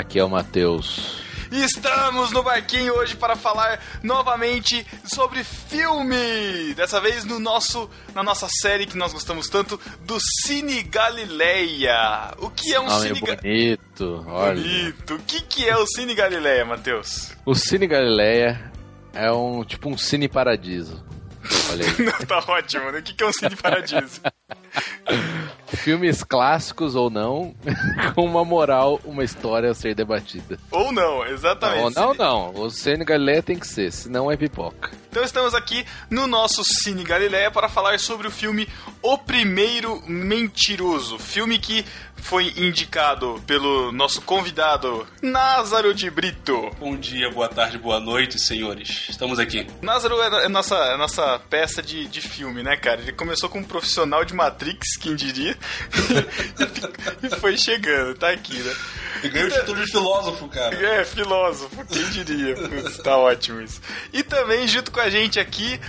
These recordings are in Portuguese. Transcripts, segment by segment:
Aqui é o Matheus. Estamos no barquinho hoje para falar novamente sobre filme. Dessa vez no nosso, na nossa série que nós gostamos tanto do Cine Galileia. O que é um Cine Ga- bonito, olha. Bonito. O que, que é o Cine Galileia, Matheus? O Cine Galileia é um tipo um cine paradiso. Olha aí. Não, tá ótimo, né? O que, que é um Cine Paradiso? Filmes clássicos ou não, com uma moral, uma história a ser debatida. Ou não, exatamente. Não, não, não. O Cine Galileia tem que ser, senão é pipoca. Então estamos aqui no nosso Cine Galileia para falar sobre o filme O Primeiro Mentiroso, filme que foi indicado pelo nosso convidado Názaro de Brito. Bom dia, boa tarde, boa noite, senhores. Estamos aqui. Názaro é, é nossa, é nossa peça de, de filme, né, cara? Ele começou como um profissional de Matrix, quem diria, e foi chegando, tá aqui, né? E ganhei o título de filósofo, cara. É, filósofo, quem diria? Putz, tá ótimo isso. E também, junto com a gente aqui,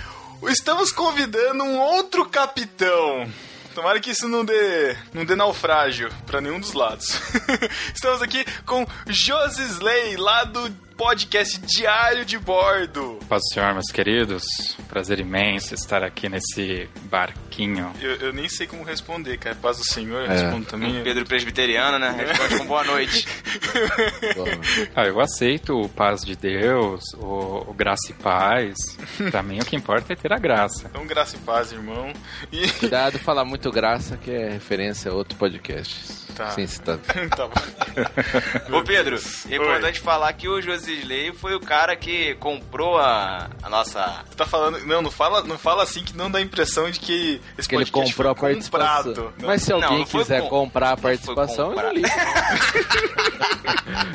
estamos convidando um outro capitão. Tomara que isso não dê, não dê naufrágio pra nenhum dos lados. Estamos aqui com Josisley, lá do podcast Diário de Bordo. Paz do Senhor, meus queridos. Prazer imenso estar aqui nesse barquinho. Eu, eu nem sei como responder, cara. Paz do Senhor, eu É. respondo também. Pedro Presbiteriano, né? Responde com boa noite. Ah, eu aceito o paz de Deus, o, o graça e paz. Pra mim, o que importa é ter a graça. Então, graça e paz, irmão. E... cuidado falar muito graça, que é referência a outro podcast. Tá. Sim, tá. tá bom. Ô Pedro, é Oi. importante falar que o Josisley foi o cara que comprou a, a nossa. Você tá falando. Não, não fala, não fala assim que não dá a impressão de que esse Que ele comprou a participação. comprado. Não. Mas se Não, alguém não foi quiser com- comprar a não participação, eu não ligo.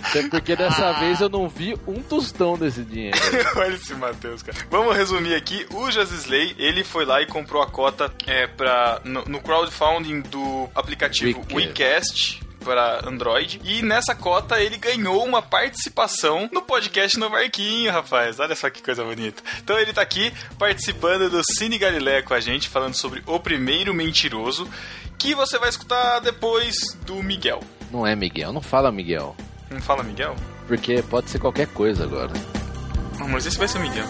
Até porque dessa Ah. vez eu não vi um tostão desse dinheiro. Olha esse Matheus, cara. Vamos resumir aqui. O Josisley, ele foi lá e comprou a cota é, pra, no, no crowdfunding do aplicativo Wecast. WeCast para Android. E nessa cota ele ganhou uma participação no podcast No Barquinho, rapaz. Olha só que coisa bonita. Então ele tá aqui participando do Cine Galileia com a gente, falando sobre O Primeiro Mentiroso, que você vai escutar depois do Miguel. Não é Miguel, não fala Miguel. Não fala Miguel? Porque pode ser qualquer coisa agora. Não, mas esse vai ser o Miguel.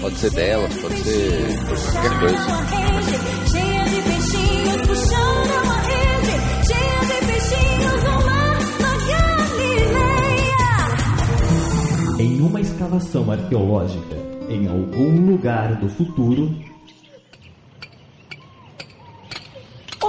Pode ser dela, pode ser qualquer coisa. Escavação arqueológica em algum lugar do futuro,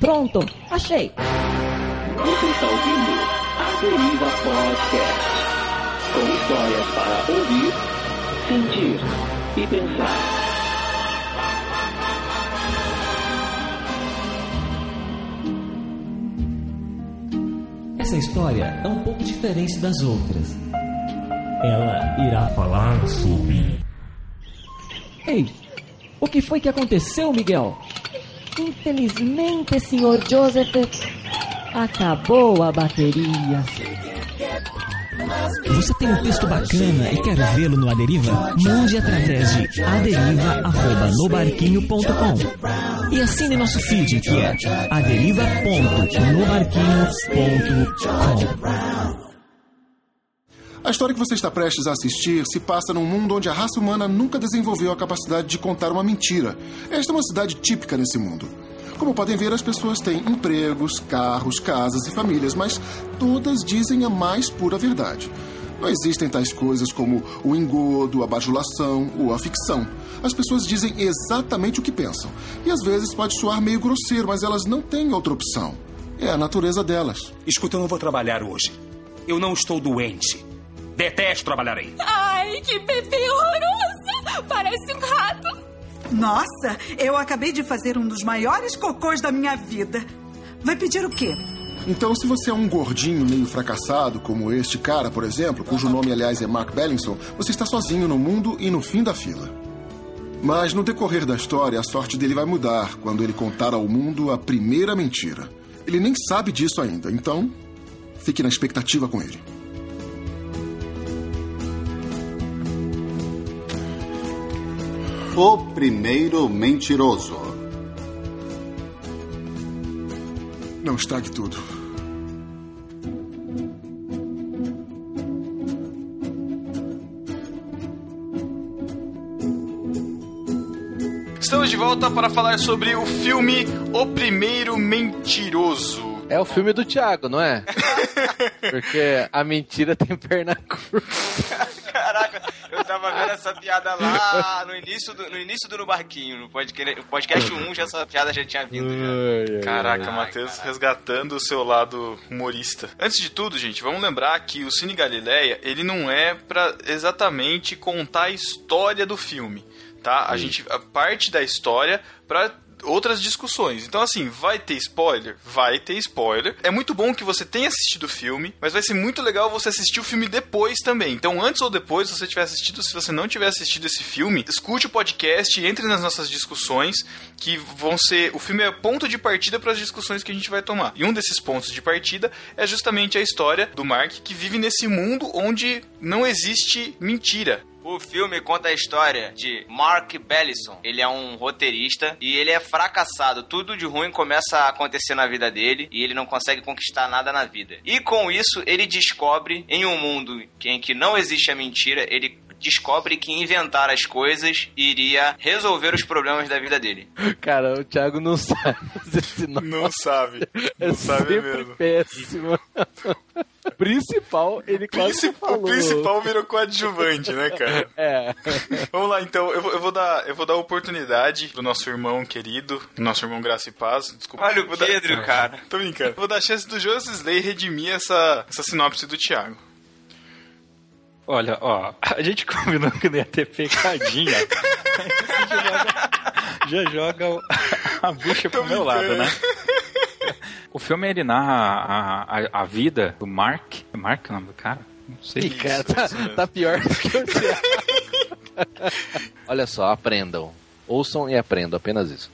Pronto, achei. Você está ouvindo a Deriva Podcast. Com histórias para ouvir, sentir e pensar. Essa história é um pouco diferente das outras. Ela irá falar sobre. Ei, o que foi que aconteceu, Miguel? Infelizmente, senhor Joseph, acabou a bateria. Você tem um texto bacana e quer vê-lo no Aderiva? Mande através de aderiva.nobarquinho.com e assine nosso feed que é aderiva.nobarquinho.com. A história que você está prestes a assistir se passa num mundo onde a raça humana nunca desenvolveu a capacidade de contar uma mentira. Esta é uma cidade típica nesse mundo. Como podem ver, as pessoas têm empregos, carros, casas e famílias, mas todas dizem a mais pura verdade. Não existem tais coisas como o engodo, a bajulação ou a ficção. As pessoas dizem exatamente o que pensam. E às vezes pode soar meio grosseiro, mas elas não têm outra opção. É a natureza delas. Escuta, eu não vou trabalhar hoje. Eu não estou doente. Detesto trabalhar aí. Ai, que bebê horroroso! Parece um rato. Nossa, eu acabei de fazer um dos maiores cocôs da minha vida. Vai pedir o quê? Então, se você é um gordinho meio fracassado, como este cara, por exemplo, cujo nome, aliás, é Mark Bellinson, você está sozinho no mundo e no fim da fila. Mas no decorrer da história, a sorte dele vai mudar quando ele contar ao mundo a primeira mentira. Ele nem sabe disso ainda, então fique na expectativa com ele. O primeiro mentiroso. Não estrague tudo. Estamos de volta para falar sobre o filme O Primeiro Mentiroso. É o filme do Thiago, não é? Porque a mentira tem perna curta. Tava vendo essa piada lá no início do, no, início do No Barquinho. No podcast, podcast 1 já essa piada já tinha vindo. Já. Caraca, Matheus resgatando o seu lado humorista. Antes de tudo, gente, vamos lembrar que o Cine Galileia, ele não é pra exatamente contar a história do filme, tá? A gente a parte da história pra outras discussões. Então, assim, vai ter spoiler? Vai ter spoiler. É muito bom que você tenha assistido o filme, mas vai ser muito legal você assistir o filme depois também. Então, antes ou depois, se você tiver assistido, se você não tiver assistido esse filme, escute o podcast, entre nas nossas discussões, que vão ser. O filme é ponto de partida para as discussões que a gente vai tomar. E um desses pontos de partida é justamente a história do Mark que vive nesse mundo onde não existe mentira. O filme conta a história de Mark Bellison. Ele é um roteirista e ele é fracassado. Tudo de ruim começa a acontecer na vida dele e ele não consegue conquistar nada na vida. E com isso, ele descobre em um mundo em que não existe a mentira, ele descobre que inventar as coisas iria resolver os problemas da vida dele. Cara, o Thiago não sabe fazer sinal. Não sabe. É Não sabe sempre mesmo. péssimo. Principal, ele quase falou. O principal virou coadjuvante, né, cara? É. Vamos lá, então. Eu vou, eu vou dar, eu vou dar oportunidade pro nosso irmão querido, nosso irmão Graça e Paz. Desculpa. Olha o Vou dar- Pedro, cara. Tô brincando. Vou dar a chance do Joseph Slay redimir essa, essa sinopse do Thiago. Olha, ó, a gente combinou que não ia ter pecadinha. Aí você já joga, já joga a bucha pro meu lado, né? O filme ele narra a, a, a vida do Mark. É Mark o nome do cara? Não sei. Ih, cara, tá, tá pior do que o Thiago. Olha só, aprendam. Ouçam e aprendam, apenas isso.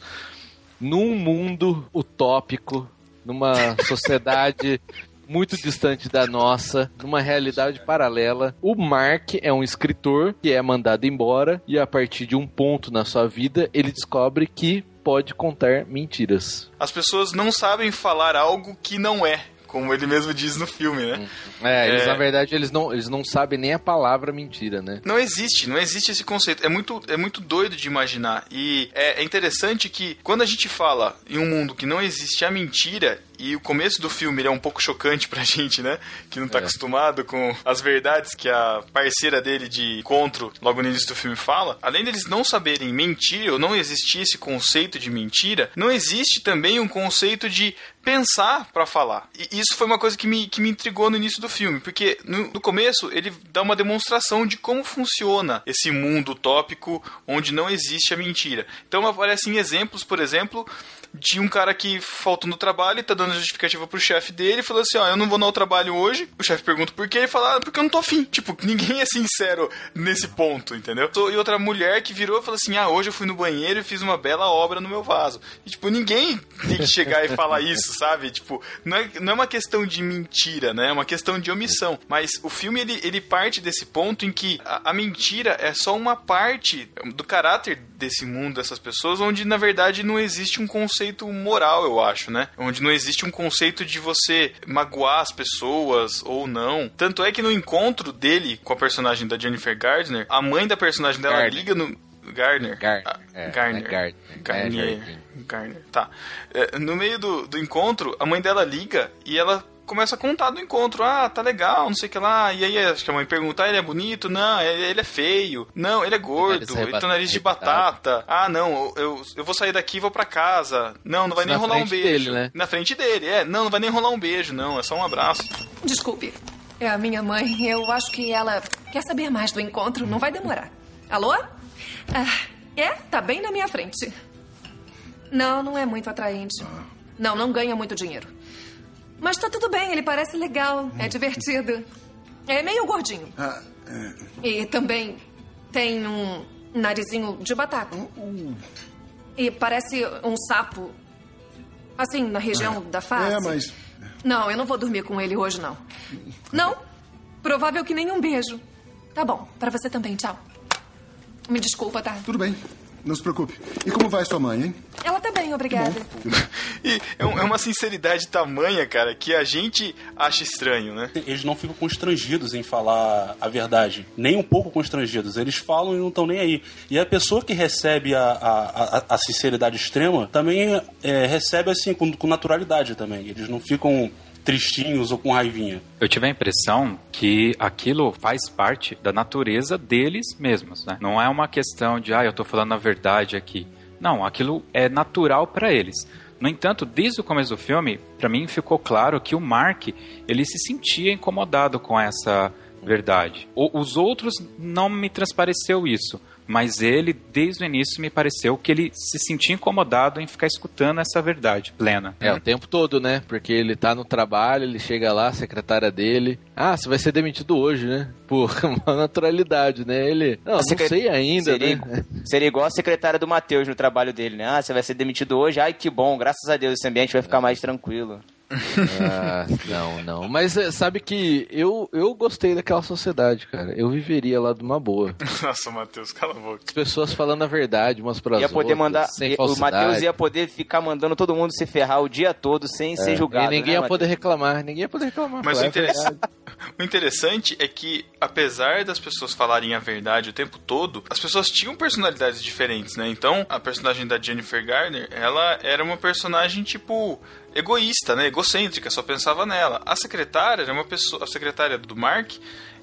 Num mundo utópico, numa sociedade muito distante da nossa, numa realidade paralela, o Mark é um escritor que é mandado embora e a partir de um ponto na sua vida, ele descobre que pode contar mentiras. As pessoas não sabem falar algo que não é, como ele mesmo diz no filme, né? É, eles É. na verdade eles não, eles não sabem nem a palavra mentira, né? Não existe, não existe esse conceito. É muito, é muito doido de imaginar. E é, é interessante que quando a gente fala em um mundo que não existe a mentira, e o começo do filme é um pouco chocante pra gente, né? Que não tá É. acostumado com as verdades que a parceira dele de encontro, logo no início do filme, fala. Além deles não saberem mentir, ou não existir esse conceito de mentira, não existe também um conceito de pensar pra falar. E isso foi uma coisa que me, que me intrigou no início do filme, porque no, no começo ele dá uma demonstração de como funciona esse mundo utópico onde não existe a mentira. Então aparecem exemplos, por exemplo, de um cara que faltou no trabalho e tá dando justificativa pro chefe dele e falou assim: Ó, eu não vou no trabalho hoje. O chefe pergunta por quê? Ele fala: ah, porque eu não tô afim. Tipo, ninguém é sincero nesse ponto, entendeu? E outra mulher que virou e falou assim: ah, hoje eu fui no banheiro e fiz uma bela obra no meu vaso. E, tipo, ninguém tem que chegar e falar isso, sabe? Tipo, não é, não é uma questão de mentira, né? É uma questão de omissão. Mas o filme ele, ele parte desse ponto em que a, a mentira é só uma parte do caráter desse mundo, dessas pessoas, onde na verdade não existe um conceito moral, eu acho, né? Onde não existe um conceito de você magoar as pessoas ou não. Tanto é que no encontro dele com a personagem da Jennifer Gardner, a mãe da personagem dela Gardner. liga no. Gardner. Gar- Ah, é, Garner. é Gardner. Garnier. É, Jardim. Garner. Tá. É, no meio do, do encontro, a mãe dela liga e ela começa a contar do encontro. Ah, tá legal, não sei o que lá. E aí acho que a mãe pergunta, ah, ele é bonito? Não, ele, ele é feio. Não, ele é gordo. Nariz Ele tem nariz de batata. Ah, não, eu, eu vou sair daqui e vou pra casa. Não, não vai Isso nem na rolar um frente beijo. dele, né? Na frente dele, é. Não, não vai nem rolar um beijo, não. É só um abraço. Desculpe. É a minha mãe. Eu acho que ela quer saber mais do encontro. Não vai demorar. Alô? Ah, é? Tá bem na minha frente. Não, não é muito atraente. Não, não ganha muito dinheiro. Mas tá tudo bem, ele parece legal, é divertido. É meio gordinho. Ah, é. E também tem um narizinho de batata. E parece um sapo. Assim, na região da face. É, mas. Não, eu não vou dormir com ele hoje, não. Não? Provável que nem um beijo. Tá bom, pra você também, tchau. Me desculpa, tá? Tudo bem. Não se preocupe. E como vai sua mãe, hein? Ela tá bem, obrigada. E é, um- é uma sinceridade tamanha, cara, que a gente acha estranho, né? Eles não ficam constrangidos em falar a verdade. Nem um pouco constrangidos. Eles falam e não estão nem aí. E a pessoa que recebe a, a, a- a sinceridade extrema também é, recebe assim, com, com naturalidade também. Eles não ficam tristinhos ou com raivinha. Eu tive a impressão que aquilo faz parte da natureza deles mesmos, né? Não é uma questão de, ah, eu tô falando a verdade aqui. Não, aquilo é natural para eles. No entanto, desde o começo do filme, para mim ficou claro que o Mark, ele se sentia incomodado com essa verdade. O- os outros não me transpareceu isso, mas ele, desde o início, me pareceu que ele se sentia incomodado em ficar escutando essa verdade plena. É, o tempo todo, né? Porque ele tá no trabalho, ele chega lá, a secretária dele. Ah, você vai ser demitido hoje, né? Por uma naturalidade, né? Ele. Não, não sei ainda, seria, né? Seria igual a secretária do Matheus no trabalho dele, né? Ah, você vai ser demitido hoje? Ai, que bom, graças a Deus, esse ambiente vai ficar mais tranquilo. Ah, não, não. Mas é, sabe que eu, eu gostei daquela sociedade, cara. Eu viveria lá de uma boa. Nossa, Matheus, cala a boca. As pessoas falando a verdade umas para Ia as poder outras, mandar. sem o. Matheus ia poder ficar mandando todo mundo se ferrar o dia todo sem ser É, julgado. E ninguém né, ia poder reclamar, ninguém ia poder reclamar. Mas o, falar a interess- verdade. o interessante é que, apesar das pessoas falarem a verdade o tempo todo, as pessoas tinham personalidades diferentes, né? Então, a personagem da Jennifer Garner, ela era uma personagem, tipo, egoísta, né? Egocêntrica, só pensava nela. A secretária era uma pessoa... A secretária do Mark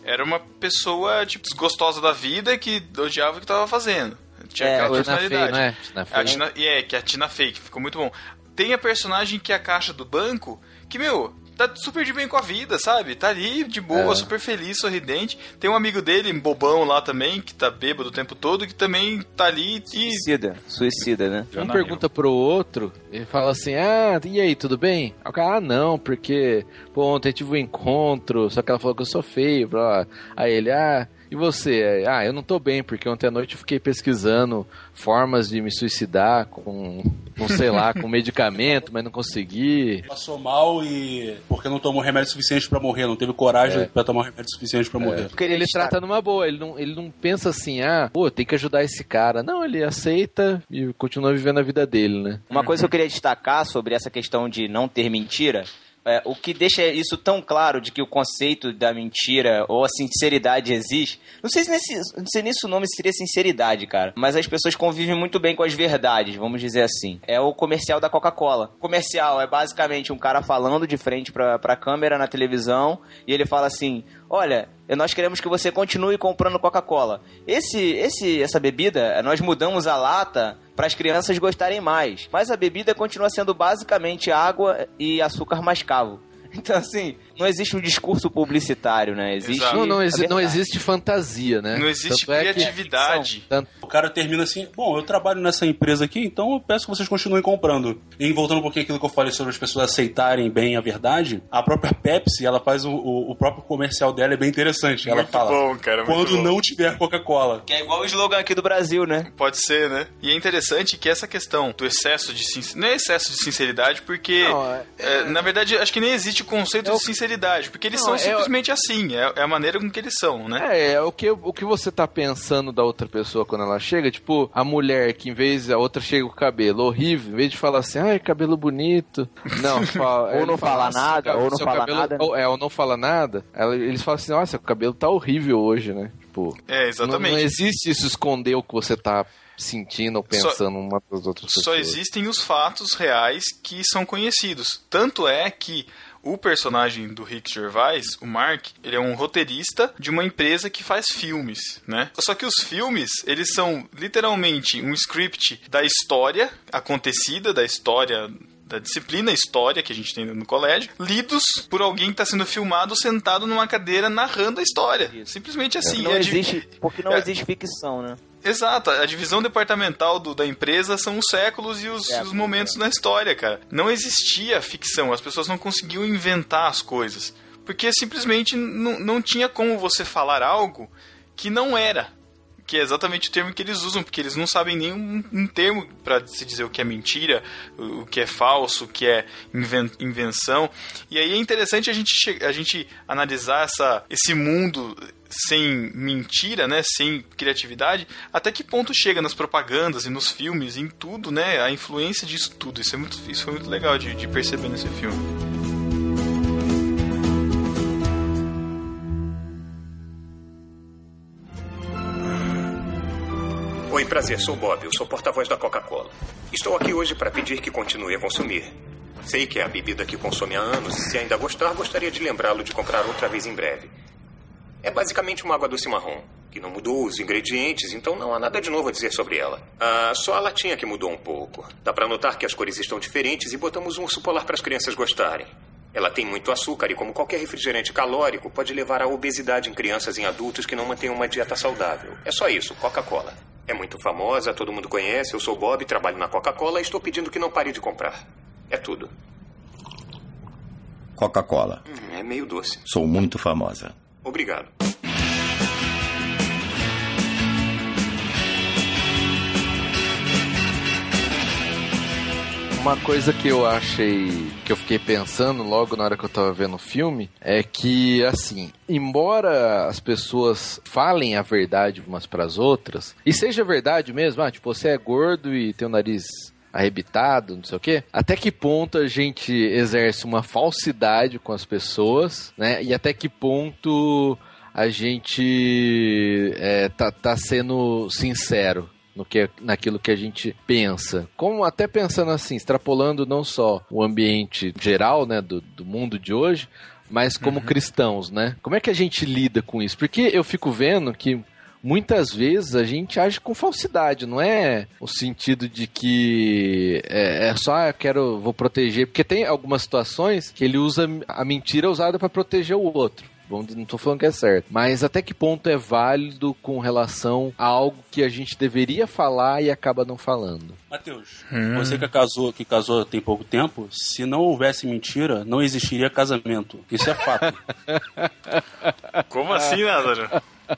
era uma pessoa, tipo, desgostosa da vida que odiava o que estava fazendo. Tinha É, aquela Fey, personalidade. não é? Tina Fey. A Tina, e é, que é a Tina Fey, que ficou muito bom. Tem a personagem que é a caixa do banco, que, meu, tá super de bem com a vida, sabe? Tá ali de boa, É. super feliz, sorridente. Tem um amigo dele, bobão lá também, que tá bêbado o tempo todo, que também tá ali e. Suicida, suicida, né? Um pergunta pro outro, ele fala assim: Ah, e aí, tudo bem? Aí o cara, ah, não, porque, pô, ontem tive um encontro, só que ela falou que eu sou feio, blá. Aí ele, ah, e você? Ah, eu não tô bem, porque ontem à noite eu fiquei pesquisando formas de me suicidar com, com sei lá, com medicamento, mas não consegui. Passou mal e. porque não tomou remédio suficiente pra morrer, não teve coragem É. pra tomar remédio suficiente pra morrer. Porque ele trata numa boa, ele não, ele não pensa assim, ah, pô, tem que ajudar esse cara. Não, ele aceita e continua vivendo a vida dele, né? Uma coisa que eu queria destacar sobre essa questão de não ter mentira. É, o que deixa isso tão claro de que o conceito da mentira ou a sinceridade existe. Não sei se nesse, não sei o nome seria sinceridade, cara. Mas as pessoas convivem muito bem com as verdades, vamos dizer assim. É o comercial da Coca-Cola. Comercial é basicamente um cara falando de frente pra, pra câmera na televisão e ele fala assim: Olha, nós queremos que você continue comprando Coca-Cola. Esse, esse, essa bebida, nós mudamos a lata para as crianças gostarem mais. Mas a bebida continua sendo basicamente água e açúcar mascavo. Então, assim, não existe um discurso publicitário, né? Existe. Não, não, exi- não existe fantasia, né? Não existe Tanto é que- criatividade. O cara termina assim: Bom, eu trabalho nessa empresa aqui, então eu peço que vocês continuem comprando. E voltando um pouquinho àquilo que eu falei sobre as pessoas aceitarem bem a verdade, a própria Pepsi, ela faz o, o- o próprio comercial dela, é bem interessante. Ela Muito fala: bom, cara, muito Quando bom. não tiver Coca-Cola. Que é igual o slogan aqui do Brasil, né? Pode ser, né? E é interessante que essa questão do excesso de sinceridade. Não é excesso de sinceridade, porque. Não, é- é, na verdade, acho que nem existe o conceito de sinceridade. Porque eles Não, são é- simplesmente assim. É, é a maneira com que eles são, né? É, é o que, o que você tá pensando da outra pessoa quando ela chega, tipo, a mulher que em vez a outra chega com o cabelo horrível, em vez de falar assim, ai, cabelo bonito, não, fala, Ou não fala assim, nada, "Seu ou não fala cabelo- nada, né?" Ou, é, ou não fala nada, ela- eles falam assim, nossa, o cabelo tá horrível hoje, né? Tipo, É, exatamente. Não, não existe isso esconder o que você tá sentindo ou Só- pensando uma das outras pessoas. Só existem os fatos reais que são conhecidos. Tanto é que o personagem do Rick Gervais, o Mark, ele é um roteirista de uma empresa que faz filmes, né? Só que os filmes, eles são literalmente um script da história acontecida, da história da disciplina História que a gente tem no colégio, lidos por alguém que está sendo filmado sentado numa cadeira narrando a história. Simplesmente assim. Porque não, É de- existe, porque não é- existe ficção, né? Exato, a divisão departamental do- da empresa são os séculos e os, É, os momentos na história, cara. Não existia ficção, as pessoas não conseguiam inventar as coisas. Porque simplesmente não, tinha como você falar algo que não era. Que é exatamente o termo que eles usam, porque eles não sabem nem um, um termo para se dizer o que é mentira, o, o que é falso, o que é inven- invenção. E aí é interessante a gente, a gente analisar essa, esse mundo sem mentira, né, sem criatividade, até que ponto chega nas propagandas e nos filmes, em tudo, né, a influência disso tudo. Isso, é muito, isso foi muito legal de, de perceber nesse filme. Oi, prazer, sou Bob, eu sou porta-voz da Coca-Cola. Estou aqui hoje para pedir que continue a consumir. Sei que é a bebida que consome há anos e se ainda gostar, gostaria de lembrá-lo de comprar outra vez em breve. É basicamente uma água doce marrom, que não mudou os ingredientes, então não há nada de novo a dizer sobre ela. Ah, só a latinha que mudou um pouco. Dá para notar que as cores estão diferentes e botamos um urso polar para as crianças gostarem. Ela tem muito açúcar e, como qualquer refrigerante calórico, pode levar à obesidade em crianças e em adultos que não mantêm uma dieta saudável. É só isso, Coca-Cola. É muito famosa, todo mundo conhece. Eu sou Bob, trabalho na Coca-Cola e estou pedindo que não pare de comprar. É tudo. Coca-Cola. Hum, é meio doce. Sou muito famosa. Obrigado. Uma coisa que eu achei, que eu fiquei pensando logo na hora que eu tava vendo o filme, é que, assim, embora as pessoas falem a verdade umas pras outras, e seja verdade mesmo, ah, tipo, você é gordo e tem o nariz arrebitado, não sei o quê, até que ponto a gente exerce uma falsidade com as pessoas, né? E até que ponto a gente é, tá, tá sendo sincero no que, naquilo que a gente pensa. Como até pensando assim, extrapolando não só o ambiente geral, né, do, do mundo de hoje, mas como cristãos, né? Como é que a gente lida com isso? Porque eu fico vendo que muitas vezes a gente age com falsidade, não é o sentido de que é, é só ah, eu quero vou proteger, porque tem algumas situações que ele usa a mentira usada para proteger o outro. Não tô falando que é certo. Mas até que ponto é válido com relação a algo que a gente deveria falar e acaba não falando? Matheus, Hum. você que casou, que casou tem pouco tempo, se não houvesse mentira, não existiria casamento. Isso é fato. Como assim, Lázaro?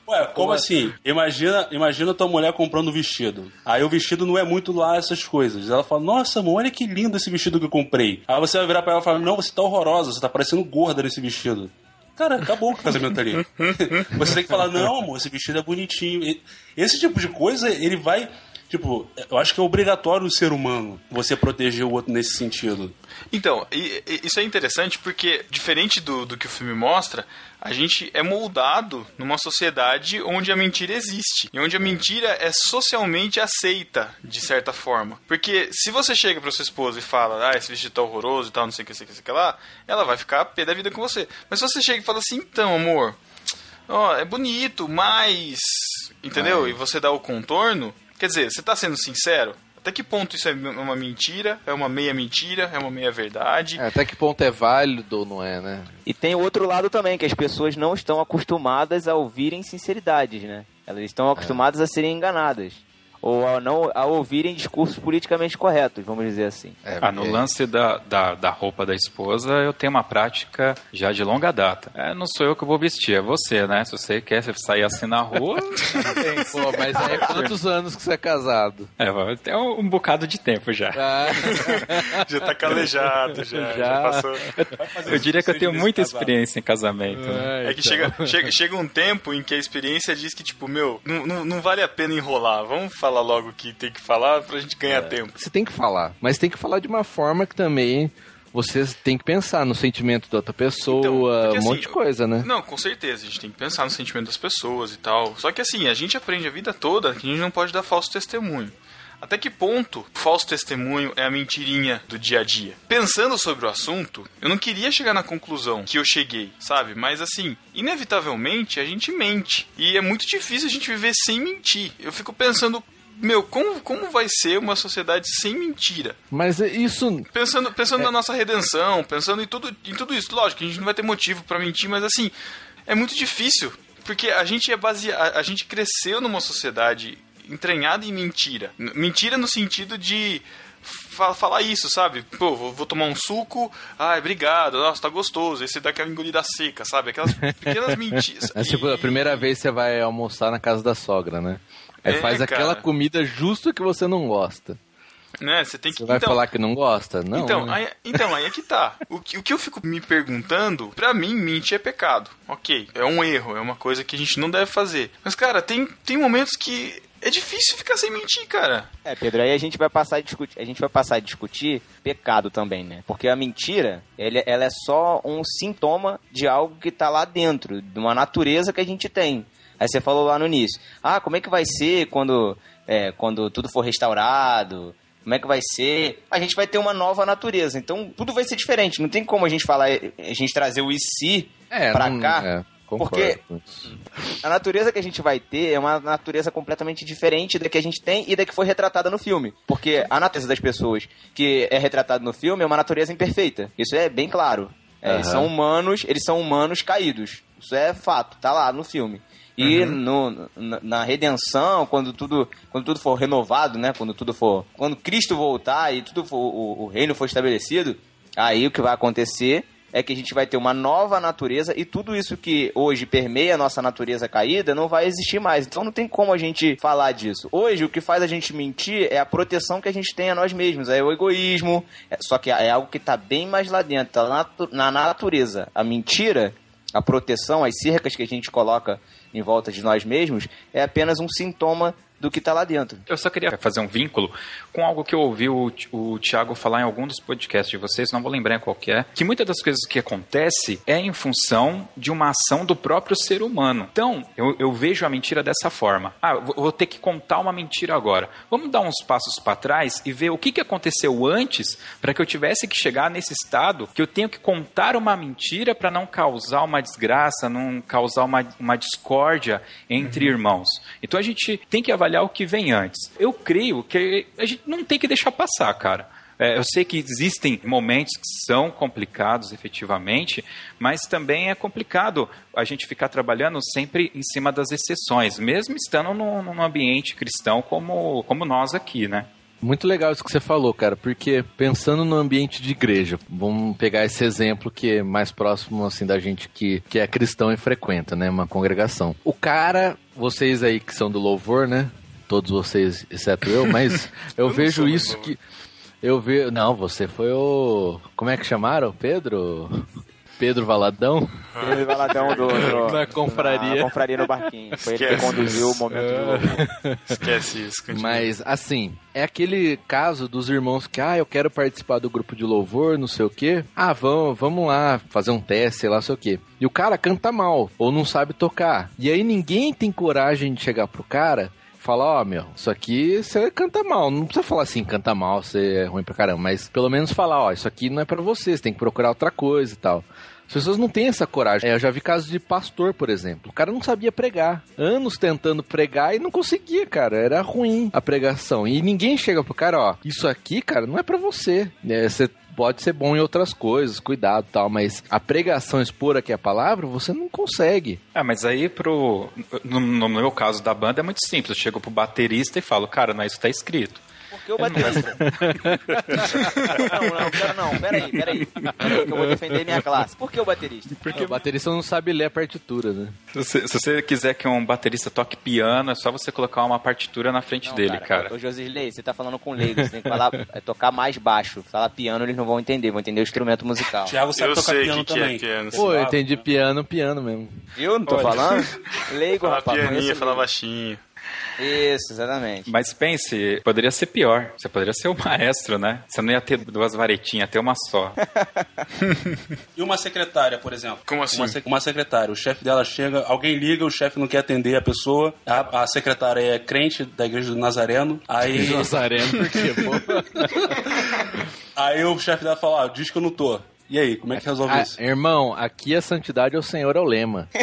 Ué, como assim? Imagina, imagina tua mulher comprando um vestido. Aí o vestido não é muito lá essas coisas. Ela fala, nossa, amor, olha que lindo esse vestido que eu comprei. Aí você vai virar pra ela e falar, não, você tá horrorosa, você tá parecendo gorda nesse vestido. Cara, acabou o casamento ali. Você tem que falar, não, amor, esse vestido é bonitinho. Esse tipo de coisa, ele vai. Tipo, eu acho que é obrigatório o ser humano você proteger o outro nesse sentido. Então, e- e- isso é interessante porque, diferente do, do que o filme mostra, a gente é moldado numa sociedade onde a mentira existe. E onde a mentira é socialmente aceita, de certa forma. Porque se você chega pra sua esposa e fala, ah, esse vestido tá horroroso e tal, não sei o que, não sei o que, não sei o que lá, ela vai ficar pé da vida com você. Mas se você chega e fala assim, então, amor, ó, é bonito, mas. Entendeu? E você dá o contorno, quer dizer, você tá sendo sincero? Até que ponto isso é uma mentira? É uma meia mentira? É uma meia verdade? É, até que ponto é válido ou não é, né? E tem o outro lado também, que as pessoas não estão acostumadas a ouvirem sinceridades, né? Elas estão acostumadas a serem enganadas. Ou a, não, a ouvirem discursos politicamente corretos, vamos dizer assim. Ah, no lance da, da, da roupa da esposa, eu tenho uma prática já de longa data. É, não sou eu que vou vestir, é você, né? Se você quer sair assim na rua. tem- Pô, mas aí quantos anos que você é casado? É, vai ter um, um bocado de tempo já. já tá calejado, já, já, passou. Eu diria que eu tenho muita experiência em casamento. né? É que chega, chega, chega um tempo em que a experiência diz que, tipo, meu, não, não, não vale a pena enrolar. Vamos falar logo o que tem que falar pra gente ganhar tempo. Você tem que falar, mas tem que falar de uma forma que também você tem que pensar no sentimento da outra pessoa, porque, um assim, monte de coisa, né? Não, com certeza, a gente tem que pensar no sentimento das pessoas e tal. Só que assim, a gente aprende a vida toda que a gente não pode dar falso testemunho. Até que ponto falso testemunho é a mentirinha do dia a dia? Pensando sobre o assunto, eu não queria chegar na conclusão que eu cheguei, sabe? Mas assim, inevitavelmente a gente mente. E é muito difícil a gente viver sem mentir. Eu fico pensando meu, como, como vai ser uma sociedade sem mentira? Mas isso. Pensando, pensando na nossa redenção, pensando em tudo, em tudo isso. Lógico que a gente não vai ter motivo pra mentir, mas assim, é muito difícil. Porque a gente é baseado. A gente cresceu numa sociedade entranhada em mentira. Mentira no sentido de fa- falar isso, sabe? Pô, vou, vou tomar um suco, ai, obrigado, nossa, tá gostoso. Aí você dá aquela engolida seca, sabe? Aquelas pequenas mentiras. É tipo, a primeira vez você vai almoçar na casa da sogra, né? Aí É, faz aquela cara. comida justo que você não gosta. Né? Você tem que Você vai então, falar que não gosta? Não. Então, né? aí, então, aí é que tá. O que, o que eu fico me perguntando, pra mim, mentir é pecado. Ok, é um erro, é uma coisa que a gente não deve fazer. Mas, cara, tem, tem momentos que é difícil ficar sem mentir, cara. É, Pedro, aí a gente vai passar a discutir, a gente vai passar a discutir pecado também, né? Porque a mentira, ele- ela é só um sintoma de algo que tá lá dentro, de uma natureza que a gente tem. Aí você falou lá no início, ah, como é que vai ser quando, é, quando tudo for restaurado? Como é que vai ser? A gente vai ter uma nova natureza, então tudo vai ser diferente. Não tem como a gente falar, a gente trazer o e se É, pra não- cá. é, porque a natureza que a gente vai ter é uma natureza completamente diferente da que a gente tem e da que foi retratada no filme. Porque a natureza das pessoas que é retratada no filme é uma natureza imperfeita. Isso é bem claro. É, Eles Aham. são humanos, eles são humanos caídos. Isso é fato, tá lá no filme. E Uhum. no, na, na redenção, quando tudo, quando tudo for renovado, né? Quando tudo for. Quando Cristo voltar e tudo for, o, o reino for estabelecido, aí o que vai acontecer é que a gente vai ter uma nova natureza e tudo isso que hoje permeia a nossa natureza caída não vai existir mais. Então não tem como a gente falar disso. Hoje o que faz a gente mentir é a proteção que a gente tem a nós mesmos, é o egoísmo. É- só que é algo que está bem mais lá dentro, tá na, na natureza. A mentira, a proteção, as cercas que a gente coloca em volta de nós mesmos é apenas um sintoma do que está lá dentro. Eu só queria fazer um vínculo com algo que eu ouvi o, o Thiago falar em algum dos podcasts de vocês, não vou lembrar qual que é, que muitas das coisas que acontece é em função de uma ação do próprio ser humano. Então, eu, eu vejo a mentira dessa forma. Ah, vou, vou ter que contar uma mentira agora. Vamos dar uns passos para trás e ver o que, que aconteceu antes para que eu tivesse que chegar nesse estado que eu tenho que contar uma mentira para não causar uma desgraça, não causar uma, uma discórdia entre irmãos. Então a gente tem que avaliar o que vem antes. Eu creio que a gente não tem que deixar passar, cara. É, eu sei que existem momentos que são complicados efetivamente, mas também é complicado a gente ficar trabalhando sempre em cima das exceções, mesmo estando num, num ambiente cristão como, como nós aqui, né? Muito legal isso que você falou, cara, porque pensando no ambiente de igreja, vamos pegar esse exemplo que é mais próximo assim da gente que, que é cristão e frequenta, né, uma congregação. O cara, vocês aí que são do louvor, né? Todos vocês, exceto eu, mas eu, vejo isso que eu vejo, não, você foi o como é que chamaram? Pedro? Pedro Valadão? Pedro Valadão do, do- Na confraria. na confraria no barquinho. Foi ele que Esquece conduziu o isso. momento do louvor. Esquece isso. continua. Mas, assim, é aquele caso dos irmãos que, ah, eu quero participar do grupo de louvor, não sei o quê. Ah, vamos, vamos lá fazer um teste, sei lá, sei o quê. E o cara canta mal, ou não sabe tocar. E aí ninguém tem coragem de chegar pro cara falar, ó, meu, isso aqui você canta mal. Não precisa falar assim, canta mal, você é ruim pra caramba. Mas pelo menos falar, ó, isso aqui não é pra você, você tem que procurar outra coisa e tal. As pessoas não têm essa coragem. É, eu já vi casos de pastor, por exemplo. O cara não sabia pregar. Anos tentando pregar e não conseguia, cara. Era ruim a pregação. E ninguém chega pro cara, ó, isso aqui, cara, não é pra você. É, você pode ser bom em outras coisas, cuidado tal, mas a pregação expor aqui a palavra, você não consegue. Ah, mas aí pro. No, no meu caso da banda é muito simples. Eu chego pro baterista e falo, cara, não é isso que tá escrito. Por que o baterista? não, não, pera, não, peraí, peraí. Peraí que eu vou defender minha classe. Por que o baterista? Porque o baterista não sabe ler a partitura, né? Se você, se você quiser que um baterista toque piano, é só você colocar uma partitura na frente Não, dele, cara. Ô, Josilei, você tá falando com leigos, você tem que falar, é, tocar mais baixo. Falar piano, eles não vão entender, vão entender o instrumento musical. Thiago sabe Eu tocar sei piano que que é também. piano, Pô, eu entendi piano, piano mesmo. Viu? Não tô Olha. falando? Leigo, Fala rapaz. pianinho, conheço fala leigo. baixinho. Isso, exatamente. Mas pense, poderia ser pior. Você poderia ser o maestro, né? Você não ia ter duas varetinhas, ia ter uma só. E uma secretária, por exemplo? Como assim? Uma, sec- uma secretária. O chefe dela chega, alguém liga, o chefe não quer atender a pessoa. A, a secretária é crente da igreja do Nazareno. Aí, Nazareno, por quê, pô? aí o chefe dela fala: ah, diz que eu não tô. E aí, como é que resolve Ah, isso? irmão, aqui a santidade é o Senhor é o lema.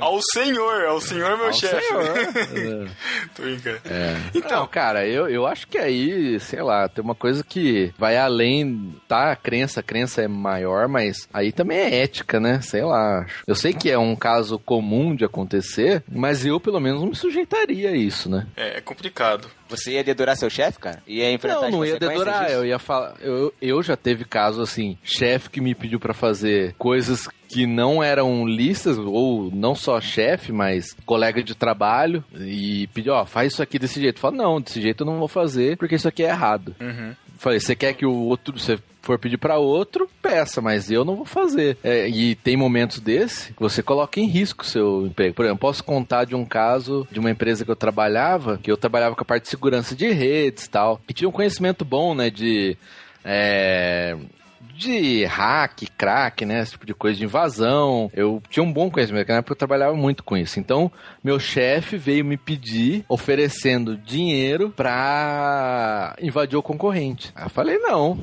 Ao senhor, ao senhor meu Ao chefe. senhor. Tô brincando. É. Então- Não, cara, eu, eu acho que aí, sei lá, tem uma coisa que vai além, tá? A crença, a crença é maior, mas aí também é ética, né? Sei lá. acho. Eu sei que é um caso comum de acontecer, mas eu pelo menos não me sujeitaria a isso, né? É, é complicado. Você ia dedurar seu chefe, cara? Ia enfrentar Não, não ia dedurar, disso? eu ia falar. Eu, eu já teve caso assim, chefe que me pediu pra fazer coisas que não eram listas, ou não só chefe, mas colega de trabalho, e pediu, ó, faz isso aqui desse jeito. Eu falo, não, desse jeito eu não vou fazer, porque isso aqui é errado. Uhum. Falei, você quer que o outro, você for pedir pra outro, peça, mas eu não vou fazer. É, e tem momentos desse que você coloca em risco o seu emprego. Por exemplo, posso contar de um caso de uma empresa que eu trabalhava, que eu trabalhava com a parte de segurança de redes e tal, e tinha um conhecimento bom, né, de... é, de hack, crack, né? Esse tipo de coisa de invasão. Eu tinha um bom conhecimento, na época eu trabalhava muito com isso. Então, meu chefe veio me pedir, oferecendo dinheiro pra invadir o concorrente. Aí eu falei, não.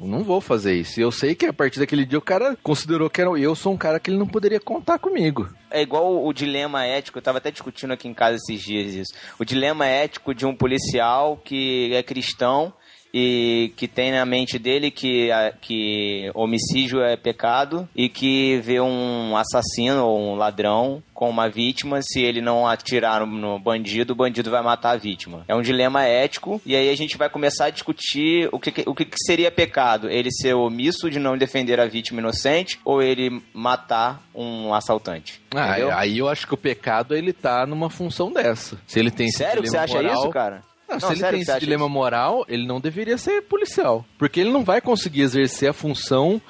Não vou fazer isso. E eu sei que a partir daquele dia o cara considerou que era, eu sou um cara que ele não poderia contar comigo. É igual o dilema ético, eu tava até discutindo aqui em casa esses dias isso. O dilema ético de um policial que é cristão e que tem na mente dele que, a- que homicídio é pecado e que vê um assassino ou um ladrão com uma vítima, se ele não atirar no- bandido, o bandido vai matar a vítima. É um dilema ético e aí a gente vai começar a discutir o que, o que, seria pecado. Ele ser omisso de não defender a vítima inocente ou ele matar um assaltante. Ah, aí eu acho que o pecado ele tá numa função dessa. Se ele tem Sério que você acha moral- isso, cara? Não, Não, se ele sério tem esse dilema isso? moral, ele não deveria ser policial. Porque ele não vai conseguir exercer a função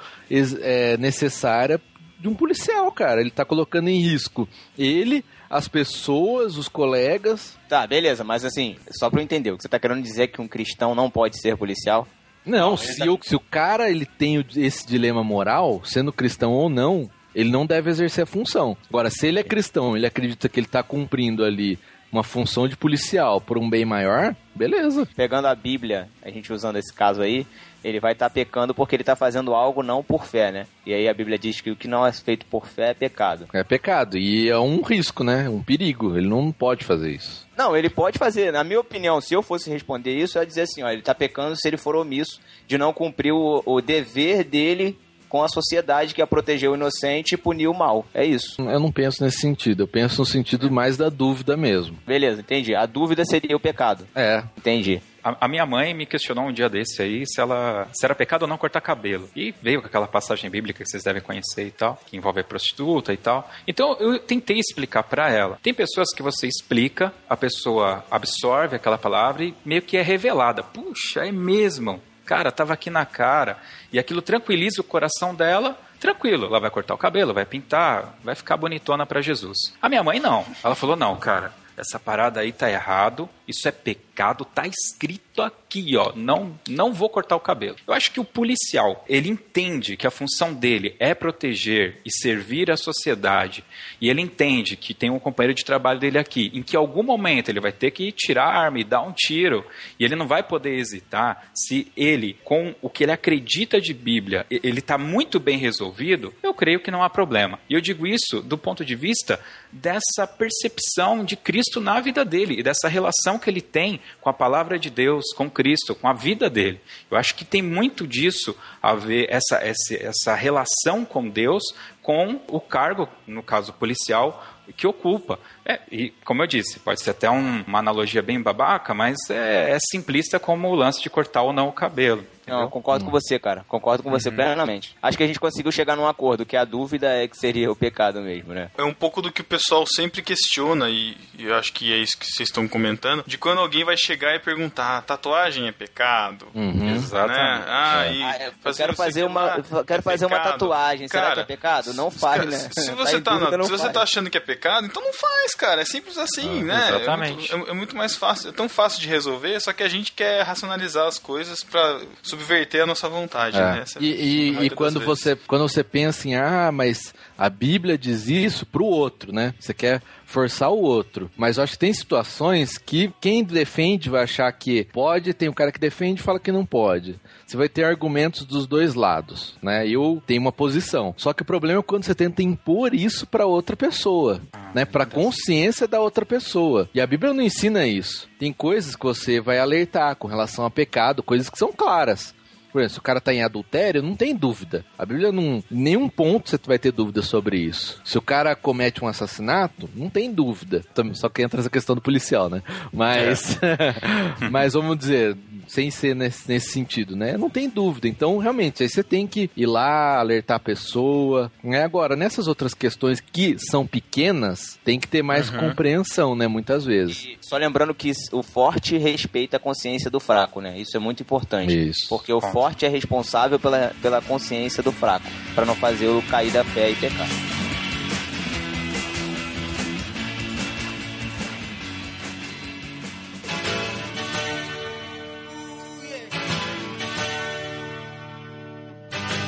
é, necessária de um policial, cara. Ele tá colocando em risco ele, as pessoas, os colegas. Tá, beleza, mas assim, só pra eu entender, o que você tá querendo dizer é que um cristão não pode ser policial? Não, se, o, se o cara ele tem esse dilema moral, sendo cristão ou não, ele não deve exercer a função. Agora, se ele é cristão, ele acredita que ele tá cumprindo ali uma função de policial por um bem maior, beleza. Pegando a Bíblia, a gente usando esse caso aí, ele vai estar pecando porque ele tá fazendo algo não por fé, né? E aí a Bíblia diz que o que não é feito por fé é pecado. É pecado. E é um risco, né? Um perigo. Ele não pode fazer isso. Não, ele pode fazer. Na minha opinião, se eu fosse responder isso, eu ia dizer assim, ó, ele tá pecando se ele for omisso de não cumprir o, o dever dele com a sociedade, que é proteger o inocente e punir o mal. É isso. Eu não penso nesse sentido. Eu penso no sentido mais da dúvida mesmo. Beleza, entendi. A dúvida seria o pecado. É. Entendi. A, a minha mãe me questionou um dia desse aí se ela se era pecado ou não cortar cabelo. E veio com aquela passagem bíblica que vocês devem conhecer e tal, que envolve a prostituta e tal. Então eu tentei explicar pra ela. Tem pessoas que você explica, a pessoa absorve aquela palavra e meio que é revelada. Puxa, é mesmo. Cara, tava aqui na cara. E aquilo tranquiliza o coração dela. Tranquilo, ela vai cortar o cabelo, vai pintar, vai ficar bonitona pra Jesus. A minha mãe não. Ela falou: "Não, cara, essa parada aí tá errado, isso é pecado, tá escrito aqui, ó, não, não vou cortar o cabelo. Eu acho que o policial, ele entende que a função dele é proteger e servir a sociedade, e ele entende que tem um companheiro de trabalho dele aqui, em que algum momento ele vai ter que tirar a arma e dar um tiro, e ele não vai poder hesitar se ele, com o que ele acredita de Bíblia, ele tá muito bem resolvido, eu creio que não há problema. E eu digo isso do ponto de vista dessa percepção de Cristo na vida dele e dessa relação que ele tem com a palavra de Deus, com Cristo, com a vida dele. Eu acho que tem muito disso a ver essa, essa, essa relação com Deus com o cargo, no caso policial, que ocupa. É, e, como eu disse, pode ser até um- uma analogia bem babaca, mas é, é simplista como o lance de cortar ou não o cabelo. Não, eu concordo com você, cara. Concordo com você plenamente. Acho que a gente conseguiu chegar num acordo, que a dúvida é que seria o pecado mesmo, né? É um pouco do que o pessoal sempre questiona, e e eu acho que é isso que vocês estão comentando, de quando alguém vai chegar e perguntar, tatuagem é pecado? Uhum. Exatamente. Né? Ah, É. e Ah, eu quero fazer uma, quero é fazer uma tatuagem. Será Cara, que é pecado? Não faz, né? Se você, tá, dúvida, não se você faz. tá achando que é pecado, então não faz, cara. É simples assim, Ah, né? exatamente. É muito, é- é muito mais fácil, é tão fácil de resolver, só que a gente quer racionalizar as coisas pra subverter a nossa vontade, É. né? Essa- E, e- e quando vezes. você, quando você pensa em, ah, mas a Bíblia diz isso pro outro, né? Você quer forçar o outro. Mas eu acho que tem situações que quem defende vai achar que pode, tem um cara que defende e fala que não pode. Você vai ter argumentos dos dois lados, né? Eu tenho uma posição. Só que o problema é quando você tenta impor isso pra outra pessoa, né? Pra consciência da outra pessoa. E a Bíblia não ensina isso. Tem coisas que você vai alertar com relação a pecado, coisas que são claras. Por exemplo, se o cara tá em adultério, não tem dúvida. A Bíblia não. Em nenhum ponto você vai ter dúvida sobre isso. Se o cara comete um assassinato, não tem dúvida. Só que entra essa questão do policial, né? Mas. mas vamos dizer. Sem ser nesse, nesse sentido, né? Não tem dúvida. Então, realmente, aí você tem que ir lá, alertar a pessoa. Né? Agora, nessas outras questões que são pequenas, tem que ter mais Uhum. compreensão, né? Muitas vezes. Só lembrando que o forte respeita a consciência do fraco, né? Isso é muito importante. Isso. Porque o. forte é responsável pela, pela consciência do fraco, Pra não fazer o cair da fé e pecar.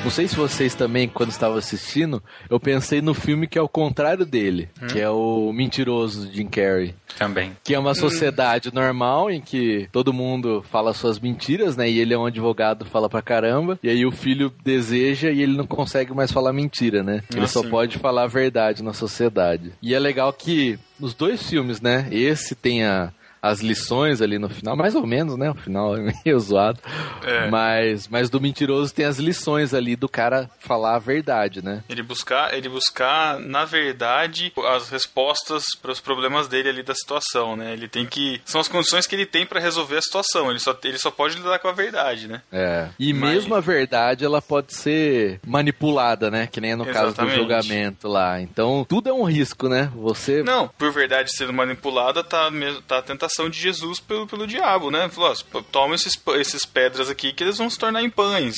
Não sei se vocês também, quando estavam assistindo, eu pensei no filme que é o contrário dele, Hum. que é o Mentiroso de Jim Carrey. Também. Que é uma sociedade normal em que todo mundo fala suas mentiras, né? E ele é um advogado, fala pra caramba. E aí o filho deseja e ele não consegue mais falar mentira, né? Ele Ah, só pode falar a verdade na sociedade. E é legal que nos dois filmes, né? Esse tem a- as lições ali no final, mais ou menos, né? O final é meio zoado. É. Mas, mas do mentiroso tem as lições ali do cara falar a verdade, né? Ele buscar, ele buscar, na verdade, as respostas para os problemas dele ali da situação, né? Ele tem que. São as condições que ele tem para resolver a situação. Ele só, ele só pode lidar com a verdade, né? É. E Mas- mesmo a verdade, ela pode ser manipulada, né? Que nem é no caso do Exatamente. julgamento lá. Então, tudo é um risco, né? Você. Não, por verdade sendo manipulada, tá, tá a tentação de Jesus pelo, pelo diabo, né? Falou, ó, "P- toma esses, esses pedras aqui que eles vão se tornar em pães.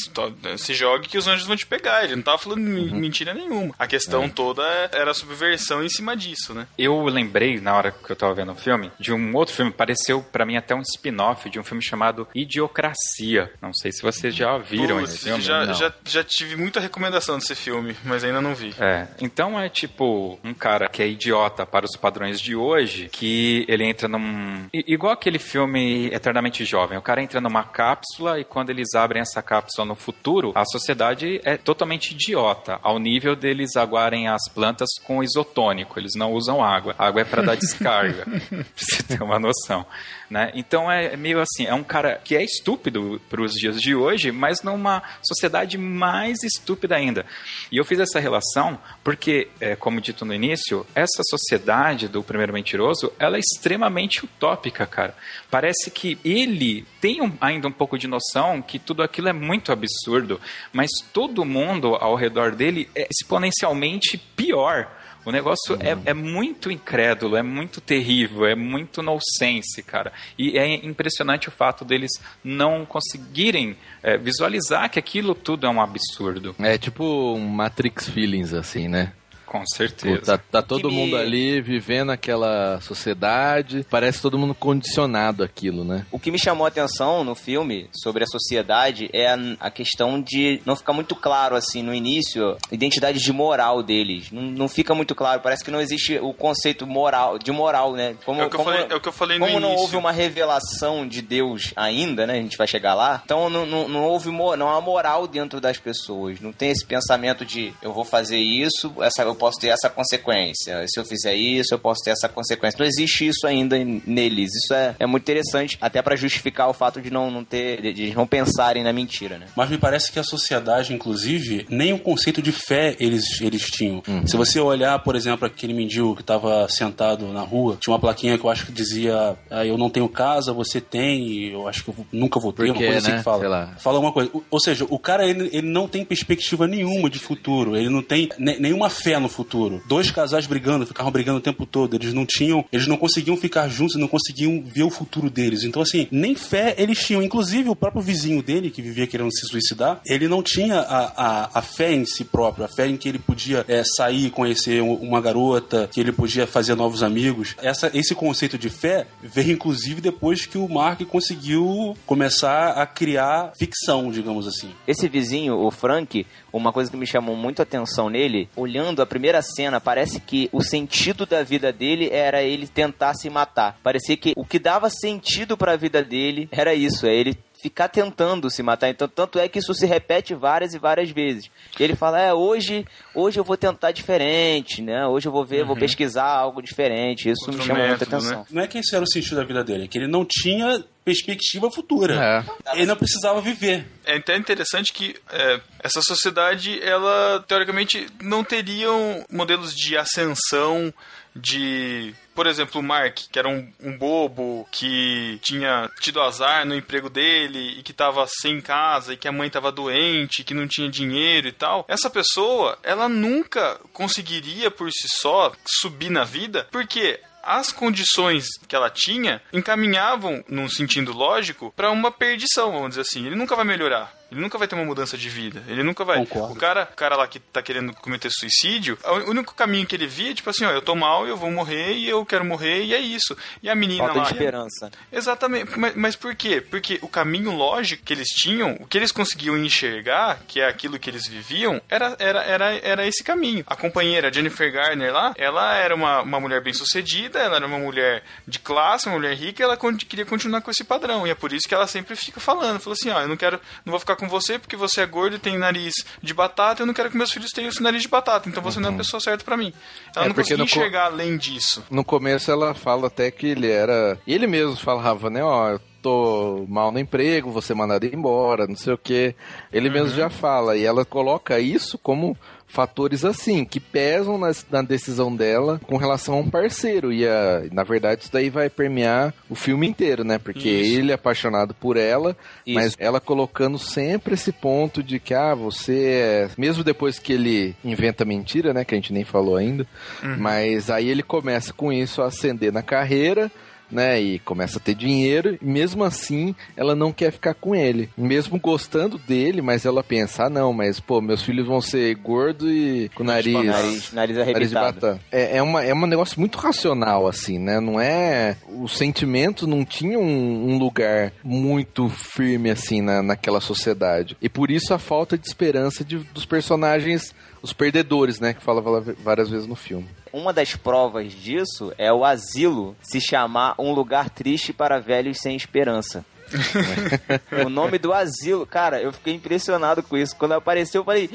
Se jogue que os anjos vão te pegar. Ele não tava falando Uhum. mentira nenhuma. A questão É. toda era a subversão em cima disso, né? Eu lembrei, na hora que eu tava vendo o filme, de um outro filme, pareceu pra mim até um spin-off de um filme chamado Idiocracia. Não sei se vocês já viram Putz, esse filme. já, Não. já, já tive muita recomendação desse filme, mas ainda não vi. É, então é tipo um cara que é idiota para os padrões de hoje, que ele entra num. Igual aquele filme Eternamente Jovem. O cara entra numa cápsula e quando eles abrem essa cápsula no futuro, a sociedade é totalmente idiota, ao nível deles aguarem as plantas com isotônico. Eles não usam água. A água é para dar descarga. pra você ter uma noção. Né? Então é meio assim, é um cara que é estúpido para os dias de hoje, mas numa sociedade mais estúpida ainda. E eu fiz essa relação porque, é, como dito no início, essa sociedade do primeiro mentiroso, ela é extremamente utópica, cara. Parece que ele tem um- ainda um pouco de noção que tudo aquilo é muito absurdo, mas todo mundo ao redor dele é exponencialmente pior. O negócio é, é muito incrédulo, é muito terrível, é muito nonsense, cara. E é impressionante o fato deles não conseguirem é, visualizar que aquilo tudo é um absurdo. É tipo um Matrix Feelings, assim, né? Com certeza. Tá, tá todo Que me- mundo ali vivendo aquela sociedade, parece todo mundo condicionado àquilo, né? O que me chamou a atenção no filme sobre a sociedade é a, a questão de não ficar muito claro, assim, no início, a identidade de moral deles. Não, não fica muito claro, parece que não existe o conceito moral, de moral, né? Como, É o que eu como, falei- é o que eu falei no como não início. houve uma revelação de Deus ainda, né? A gente vai chegar lá. Então não, não, não houve não há moral dentro das pessoas. Não tem esse pensamento de eu vou fazer isso, essa, eu posso ter essa consequência. Se eu fizer isso, eu posso ter essa consequência. Não existe isso ainda neles. Isso é, é muito interessante, até pra justificar o fato de não, não ter, de, de não pensarem na mentira, né? Mas me parece que a sociedade, inclusive, nem o conceito de fé eles, eles tinham. Se você olhar, por exemplo, aquele mendigo que estava sentado na rua, tinha uma plaquinha que eu acho que dizia: ah, Eu não tenho casa, você tem, e eu acho que eu nunca vou ter, Por uma coisa assim né? que fala. Sei lá. Fala uma coisa. Ou seja, o cara ele, ele não tem perspectiva nenhuma de futuro, ele não tem ne- nenhuma fé no futuro. Dois casais brigando, ficavam brigando o tempo todo. Eles não tinham, eles não conseguiam ficar juntos não conseguiam ver o futuro deles. Então, assim, nem fé eles tinham. Inclusive, o próprio vizinho dele, que vivia querendo se suicidar, ele não tinha a, a, a fé em si próprio, a fé em que ele podia é, sair, conhecer um- uma garota, que ele podia fazer novos amigos. Essa, esse conceito de fé veio, inclusive, depois que o Mark conseguiu começar a criar ficção, digamos assim. Esse vizinho, o Frank, uma coisa que me chamou muito a atenção nele, olhando a primeira cena, parece que o sentido da vida dele era ele tentar se matar. Parecia que o que dava sentido pra vida dele era isso, é ele ficar tentando se matar. Então, tanto é que isso se repete várias e várias vezes. E ele fala: "É, hoje, hoje eu vou tentar diferente, né? Hoje eu vou ver, vou Uhum. pesquisar algo diferente". Isso me chamou muita atenção. Não é que esse era o sentido da vida dele, é que ele não tinha perspectiva futura. Ele não precisava viver. É até interessante que é, essa sociedade, ela teoricamente não teriam modelos de ascensão de. Por exemplo, o Mark, que era um, um bobo, que tinha tido azar no emprego dele e que estava sem casa e que a mãe estava doente, que não tinha dinheiro e tal. Essa pessoa, ela nunca conseguiria por si só subir na vida, porque as condições que ela tinha encaminhavam, num sentido lógico, para uma perdição, vamos dizer assim. Ele nunca vai melhorar. Ele nunca vai ter uma mudança de vida. Ele nunca vai. O cara, o cara lá que tá querendo cometer suicídio, o único caminho que ele via é tipo assim, ó, eu tô mal, eu vou morrer e eu quero morrer e é isso. E a menina Falta lá. de esperança. Exatamente. Mas, mas por quê? Porque o caminho lógico que eles tinham, o que eles conseguiam enxergar, que é aquilo que eles viviam, era, era, era, era esse caminho. A companheira, Jennifer Garner lá, ela era uma, uma mulher bem sucedida, ela era uma mulher de classe, uma mulher rica, e ela con- queria continuar com esse padrão. E é por isso que ela sempre fica falando. Falou assim, ó, eu não quero, não vou ficar com você porque você é gordo e tem nariz de batata, eu não quero que meus filhos tenham esse nariz de batata, então você não é a pessoa certa pra mim. Ela É, não conseguia no co- enxergar além disso. No começo ela fala até que ele era. Ele mesmo falava, né? Ó, eu tô mal no emprego, vou ser mandado embora, não sei o que. Ele mesmo já fala. E ela coloca isso como fatores assim, que pesam na, na decisão dela com relação a um parceiro. E a, na verdade isso daí vai permear o filme inteiro, né? Porque Isso. ele é apaixonado por ela, Isso. mas ela colocando sempre esse ponto de que, ah, você é. Mesmo depois que ele inventa mentira, né? Que a gente nem falou ainda. Uhum. Mas aí ele começa com isso a ascender na carreira. Né, e começa a ter dinheiro, e mesmo assim ela não quer ficar com ele. Mesmo gostando dele, mas ela pensa: ah, não, mas pô, meus filhos vão ser gordo e com nariz. Nariz- nariz de arrebitado. batata. É, é, uma, é um negócio muito racional, assim, né? Não é. O sentimento não tinha um, um lugar muito firme, assim, na, naquela sociedade. E por isso a falta de esperança de- dos personagens, os perdedores, né? Que fala várias vezes no filme. Uma das provas disso é o asilo se chamar Um Lugar Triste para Velhos Sem Esperança. o nome do asilo, cara, eu fiquei impressionado com isso. Quando apareceu, eu falei,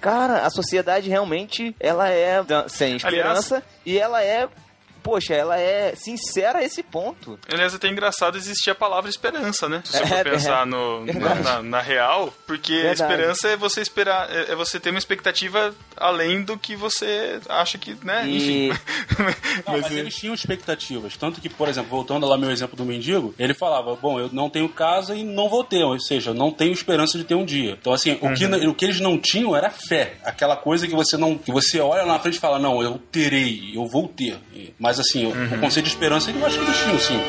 cara, a sociedade realmente ela é sem esperança e ela é, poxa, ela é sincera a esse ponto. Aliás, é até engraçado existir a palavra esperança, né? Se você É, for pensar é. no, na, na- na real, porque Verdade. esperança é você esperar, é é você ter uma expectativa além do que você acha que, né? E- Enfim. Não, mas eles tinham expectativas. Tanto que, por exemplo, voltando lá meu exemplo do mendigo, ele falava: Bom, eu não tenho casa e não vou ter, ou seja, não tenho esperança de ter um dia. Então, assim, o, que, Uhum. o que eles não tinham era fé. Aquela coisa que você não. que você olha lá na frente e fala, não, eu terei, eu vou ter. E- Mas assim, o- Uhum. o conceito de esperança eu acho que eles tinham, sim.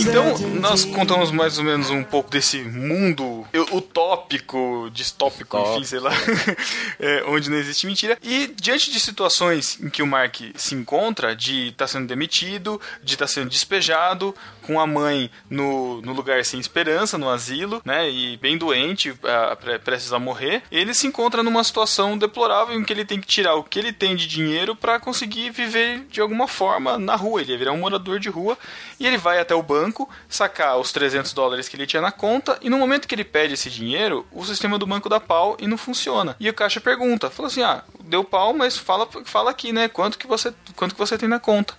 Então, nós contamos mais ou menos um pouco desse mundo utópico, distópico, enfim, sei lá, é, onde não existe mentira. E diante de situações em que o Mark se encontra, de estar sendo demitido, de estar sendo despejado, com a mãe no, no lugar sem esperança, no asilo, né, e bem doente, pre- prestes a morrer, ele se encontra numa situação deplorável em que ele tem que tirar o que ele tem de dinheiro para conseguir viver de alguma forma na rua. Ele ia virar um morador de rua e ele vai até o banco sacar os 300 dólares que ele tinha na conta e no momento que ele pede esse dinheiro, o sistema do banco dá pau e não funciona. E o caixa pergunta, fala assim: "Ah, deu pau, mas fala fala aqui, né? Quanto que você quanto que você tem na conta?"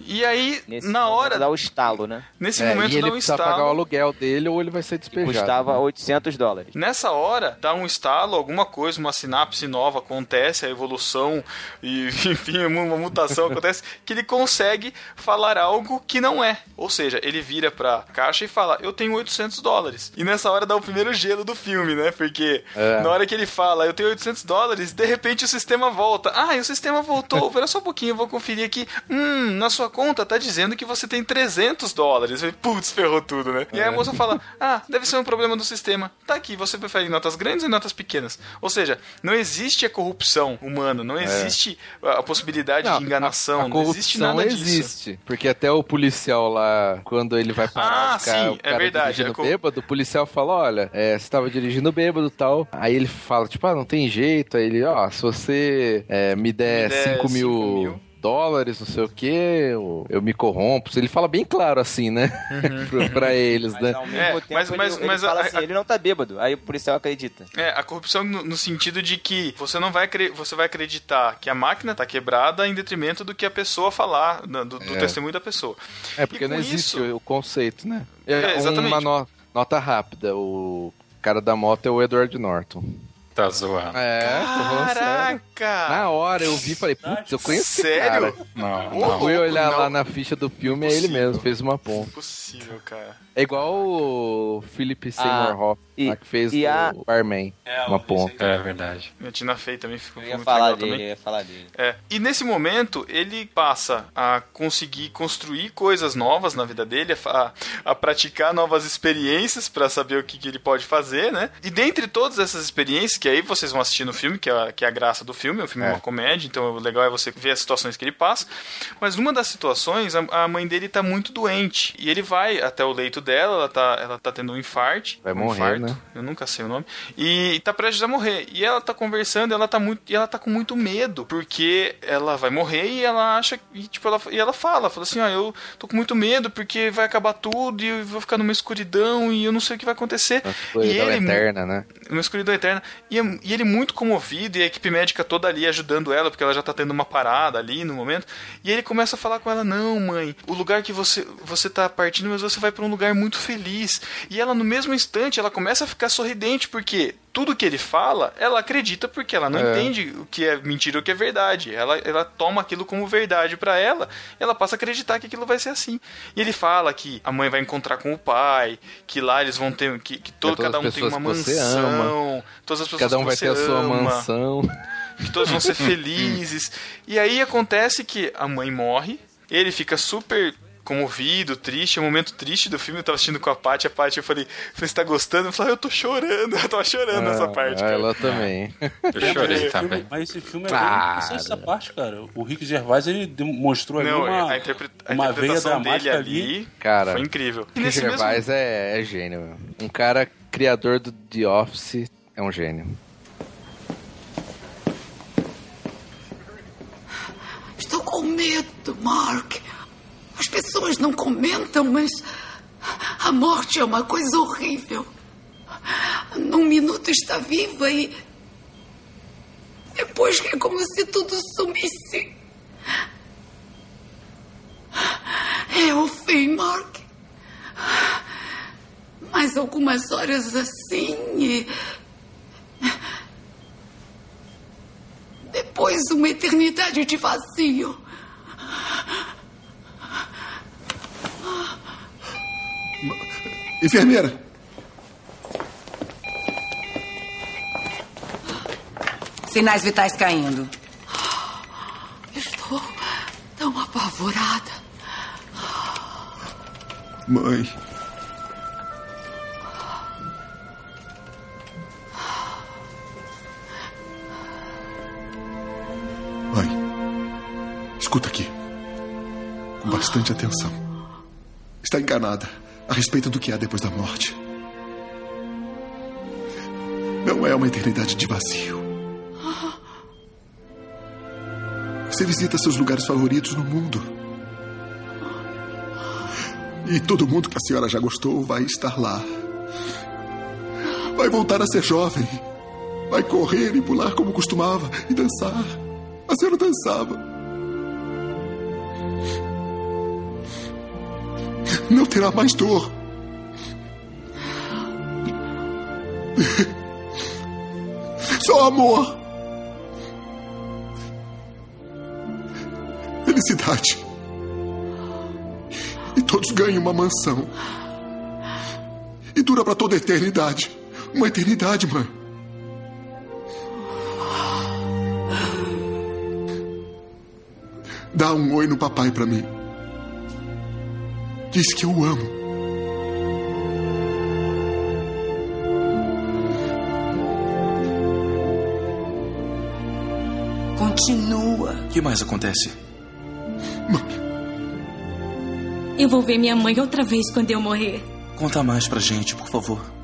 E aí, Nesse na hora. dá o estalo, né? Nesse É, momento e ele dá um precisa estalo. pagar o aluguel dele ou ele vai ser despejado. Custava 800 dólares. Nessa hora, dá um estalo, alguma coisa, uma sinapse nova acontece, a evolução e, enfim, uma mutação acontece, que ele consegue falar algo que não é. Ou seja, ele vira pra caixa e fala, eu tenho 800 dólares. E nessa hora dá o primeiro gelo do filme, né? Porque É. na hora que ele fala, eu tenho 800 dólares, de repente o sistema volta. Ah, e o sistema voltou, espera só um pouquinho, eu vou conferir aqui. Hum, na sua conta tá dizendo que você tem 300 dólares. Putz, ferrou tudo, né? E aí a É. moça fala, ah, deve ser um problema do sistema. Tá aqui, você prefere notas grandes ou notas pequenas? Ou seja, não existe a corrupção humana, não existe a a possibilidade É. Não, de enganação, a, a não existe nada disso. existe. Porque até o policial lá, quando ele vai parar Ah, o cara, sim, o é cara verdade, dirigindo é bêbado, o policial fala, olha, é, você tava dirigindo bêbado e tal. Aí ele fala, tipo, ah, não tem jeito. Aí ele, ó, se você é, me der Me der 5 cinco mil... Dólares, não sei o que, eu, eu me corrompo. Ele fala bem claro assim, né? pra, pra eles, né? Ao mesmo É, tempo, mas- ele, mas- ele mas fala a- assim, a- ele não tá bêbado. Aí o policial acredita. É, a corrupção no, no sentido de que você não vai, você vai acreditar que a máquina tá quebrada em detrimento do que a pessoa falar, do, do É. testemunho da pessoa. É porque não existe isso- o conceito, né? É, exatamente. Uma no- nota rápida. O cara da moto é o Edward Norton. Tá zoando. É, tô falando sério. Caraca! Na hora eu vi e falei, putz, eu conheço esse Sério? cara. Não, Ô, não. Fui olhar não. lá na ficha do filme, é ele mesmo, fez uma ponta. Impossível, cara. É igual o Philip Seymour Ah, Hoffman, e- lá que fez e a- o Barman. uma ponta. É verdade. E a Tina Fey também ficou Eu ia muito falar legal dele, também. eu ia falar dele. É. E nesse momento, ele passa a conseguir construir coisas novas na vida dele, a, a praticar novas experiências pra saber o que, que ele pode fazer, né? E dentre todas essas experiências, que aí vocês vão assistir no filme, que é a, que é a graça do filme, o filme é. É. uma comédia, então o legal é você ver as situações que ele passa. Mas numa das situações, a, a mãe dele tá muito doente. E ele vai até o leito dela, ela tá, ela tá tendo um infarte. Vai um morrer, infarto, né? Eu nunca sei o nome. E tá prestes a morrer. E ela tá conversando, e ela tá muito, e ela tá com muito medo, porque ela vai morrer e ela acha e tipo ela e ela fala, fala assim, ó, eu tô com muito medo porque vai acabar tudo e eu vou ficar numa escuridão e eu não sei o que vai acontecer. Uma E escuridão ele eterna, né? uma escuridão eterna. E, e ele muito comovido, e a equipe médica toda ali ajudando ela, porque ela já tá tendo uma parada ali no momento. E ele começa a falar com ela: Não, mãe, o lugar que você, você tá partindo, mas você vai pra um lugar muito feliz. E ela, no mesmo instante, ela começa a ficar sorridente, porque tudo que ele fala, ela acredita porque ela não É. entende o que é mentira e o que é verdade. Ela, ela toma aquilo como verdade pra ela, ela passa a acreditar que aquilo vai ser assim. E ele fala que a mãe vai encontrar com o pai, que lá eles vão ter que, que todo, cada um tem uma mansão, todas as pessoas Cada um que vai ter a sua ama, mansão. que todos vão ser felizes. E aí acontece que a mãe morre, ele fica super comovido, triste, é um momento triste do filme, eu tava assistindo com a Paty, a Paty, eu falei, você tá gostando? Eu falei, eu tô chorando, eu tava chorando nessa Ah, parte, ah, cara. Ela também. Eu chorei também. Mas esse filme é Cara. bem. Essa parte, cara. O Rick Gervais ele demonstrou ali Não, uma, a, interpre- a uma veia interpretação dele ali ali. Cara, foi incrível. E Rick nesse mesmo Gervais é, é gênio. meu. Um cara criador do The Office é um gênio. Estou com medo, Mark. As pessoas não comentam, mas a morte é uma coisa horrível. Num minuto está viva e depois é como se tudo sumisse. É o fim, Mark. Mais algumas horas assim e. Depois uma eternidade de vazio. Enfermeira, Sinais vitais caindo. Estou tão apavorada. mãe. Mãe, escuta aqui. Com bastante atenção. Está enganada a respeito do que há depois da morte. Não é uma eternidade de vazio. Você visita seus lugares favoritos no mundo. E todo mundo que a senhora já gostou vai estar lá. Vai voltar a ser jovem. Vai correr e pular como costumava e dançar. A senhora dançava. Não terá mais dor. Só amor. Felicidade. E todos ganham uma mansão. E dura para toda a eternidade. Uma eternidade, mãe. Dá um oi no papai para mim. Diz que eu o amo. Continua. O que mais acontece? Eu vou ver minha mãe outra vez quando eu morrer. Conta mais pra gente, por favor.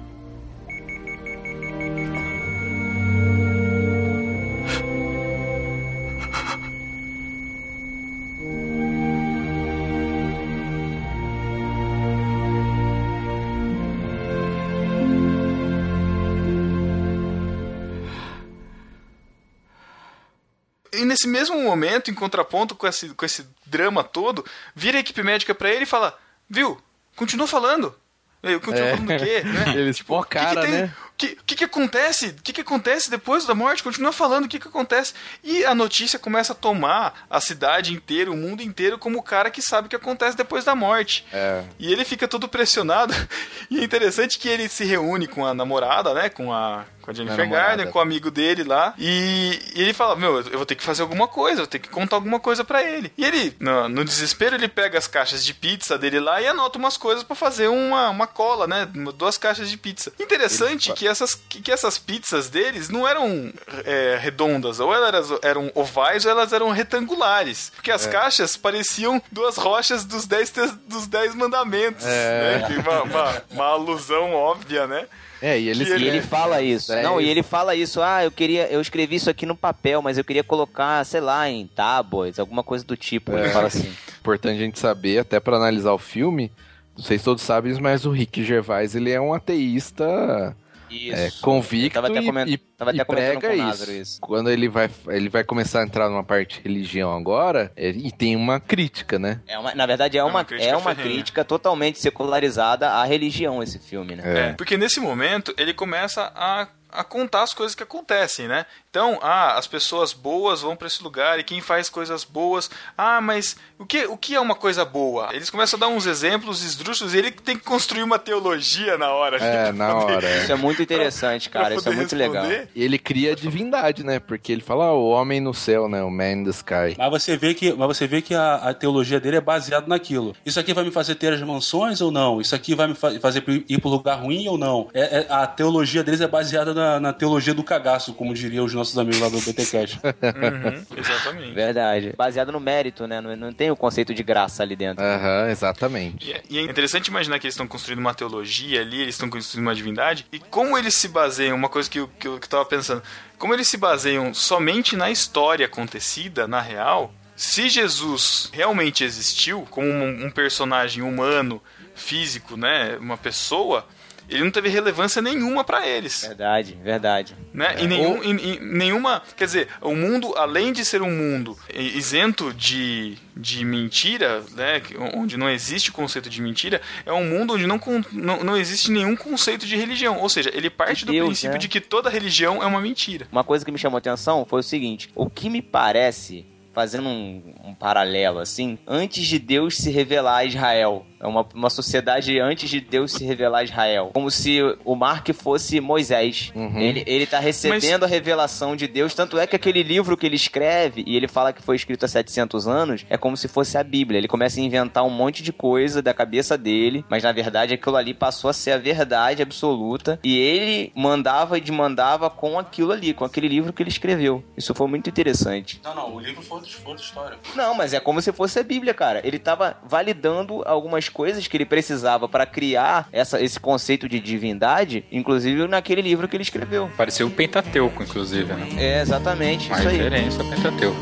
Momento, em contraponto com esse, com esse drama todo, vira a equipe médica pra ele e fala: Viu, continua falando. Eu continuo É. falando o quê? Né? Eles pô a cara, que que tem- né? O que, que, que acontece? O que, que acontece depois da morte? Continua falando o que, que acontece. E a notícia começa a tomar a cidade inteira, o mundo inteiro, como o cara que sabe o que acontece depois da morte. É. E ele fica todo pressionado. E é interessante que ele se reúne com a namorada, né? Com a, com a Jennifer. Garner, com o amigo dele lá. E, e ele fala: Meu, eu vou ter que fazer alguma coisa, eu vou ter que contar alguma coisa pra ele. E ele, no, no desespero, ele pega as caixas de pizza dele lá e anota umas coisas pra fazer uma, uma cola, né? Duas caixas de pizza. Interessante que essas, que, que essas pizzas deles não eram é, redondas, ou elas eram ovais ou elas eram retangulares. Porque as É. caixas pareciam duas rochas dos dez, dos dez mandamentos. É. Né? Uma, uma, uma alusão óbvia, né? É, e Que E ele fala isso. É não, e ele fala isso. Ah, eu queria, eu escrevi isso aqui no papel, mas eu queria colocar, sei lá, em tábuas, alguma coisa do tipo. Ele É. fala assim. Importante a gente saber, até pra analisar o filme. Não sei se todos sabem, mas o Rick Gervais, ele é um ateísta Isso. é, convicto tava até e- coment- e, tava até e comentando prega isso. Isso. Quando ele vai, ele vai começar a entrar numa parte de religião agora, é, e tem uma crítica, né? É uma- na verdade, é uma, crítica é uma crítica totalmente secularizada à religião, esse filme, né? É, porque nesse momento ele começa a, a contar as coisas que acontecem, né? Então, ah, as pessoas boas vão pra esse lugar e quem faz coisas boas, ah, mas o que, o que é uma coisa boa? Eles começam a dar uns exemplos esdrúxulos e ele tem que construir uma teologia na hora. É, pra na poder- hora. Isso é muito interessante, pra cara. Isso é muito legal. responder. E ele cria a divindade, né? Porque ele fala, ah, o homem no céu, né? O man in the sky. Mas você vê que, mas você vê que a, a teologia dele é baseada naquilo. Isso aqui vai me fazer ter as mansões ou não? Isso aqui vai me fa- fazer ir pro lugar ruim ou não? É, é- a teologia deles é baseada na, na teologia do cagaço, como diriam os nossos amigos lá do BTCast. Uhum, exatamente. Verdade. Baseado no mérito, né? Não, não tem o conceito de graça ali dentro. Aham, exatamente. E é- E é interessante imaginar que eles estão construindo uma teologia ali, eles estão construindo uma divindade, e como eles se baseiam, uma coisa que eu, que eu, que eu tava pensando, como eles se baseiam somente na história acontecida, na real, se Jesus realmente existiu como um, um personagem humano, físico, né, uma pessoa, ele não teve relevância nenhuma pra eles. Verdade, verdade. Né? E, nenhum, e- e nenhuma. Quer dizer, o mundo, além de ser um mundo isento de, de mentira, né? onde não existe conceito de mentira, é um mundo onde não, não, não existe nenhum conceito de religião. Ou seja, ele parte do Deus, princípio né? de que toda religião é uma mentira. Uma coisa que me chamou a atenção foi o seguinte: o que me parece, fazendo um, um paralelo assim, antes de Deus se revelar a Israel, é uma, uma sociedade antes de Deus se revelar a Israel, como se o Mark fosse Moisés. Ele, ele tá recebendo a revelação de Deus, tanto é que aquele livro que ele escreve, e ele fala que foi escrito há 700 anos, é como se fosse a Bíblia. Ele começa a inventar um monte de coisa da cabeça dele, mas na verdade aquilo ali passou a ser a verdade absoluta, e ele mandava e demandava com aquilo ali, com aquele livro que ele escreveu. Isso foi muito interessante. Não, não, o livro foi outra, foi outra história. Não, mas é como se fosse a Bíblia, cara. Ele tava validando algumas coisas que ele precisava para criar essa, esse conceito de divindade, inclusive naquele livro que ele escreveu. Pareceu o Pentateuco, inclusive, né? É, exatamente, Uma isso aí. referência ao Pentateuco.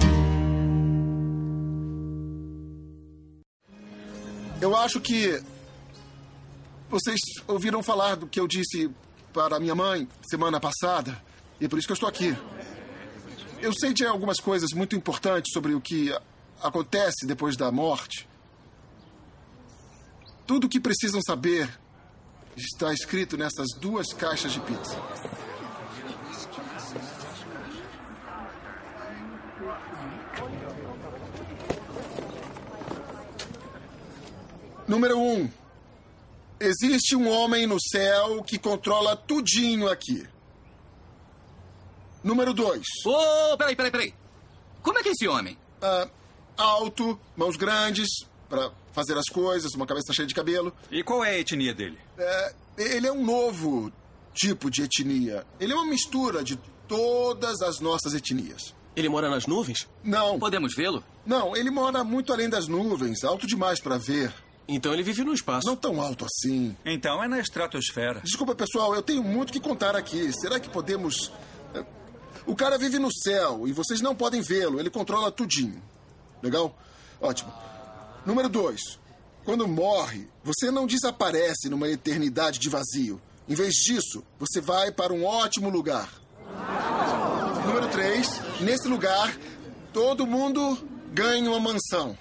Eu acho que vocês ouviram falar do que eu disse para minha mãe semana passada e é por isso que eu estou aqui. Eu sei de algumas coisas muito importantes sobre o que acontece depois da morte. Tudo o que precisam saber está escrito nessas duas caixas de pizza. Número 1. Um, existe um homem no céu que controla tudinho aqui. Número 2. Ô, peraí, peraí, peraí. Como é que é esse homem? Ah, alto, mãos grandes, para fazer as coisas, uma cabeça cheia de cabelo. E qual é a etnia dele? É, ele é um novo tipo de etnia. Ele é uma mistura de todas as nossas etnias. Ele mora nas nuvens? Não. Podemos vê-lo? Não, ele mora muito além das nuvens, alto demais para ver. Então ele vive no espaço. Não tão alto assim. Então é na estratosfera. Desculpa, pessoal, eu tenho muito que contar aqui. Será que podemos. É, O cara vive no céu e vocês não podem vê-lo. Ele controla tudinho. Legal? Ótimo. Número dois. Quando morre, você não desaparece numa eternidade de vazio. Em vez disso, você vai para um ótimo lugar. Número três. Nesse lugar, todo mundo ganha uma mansão.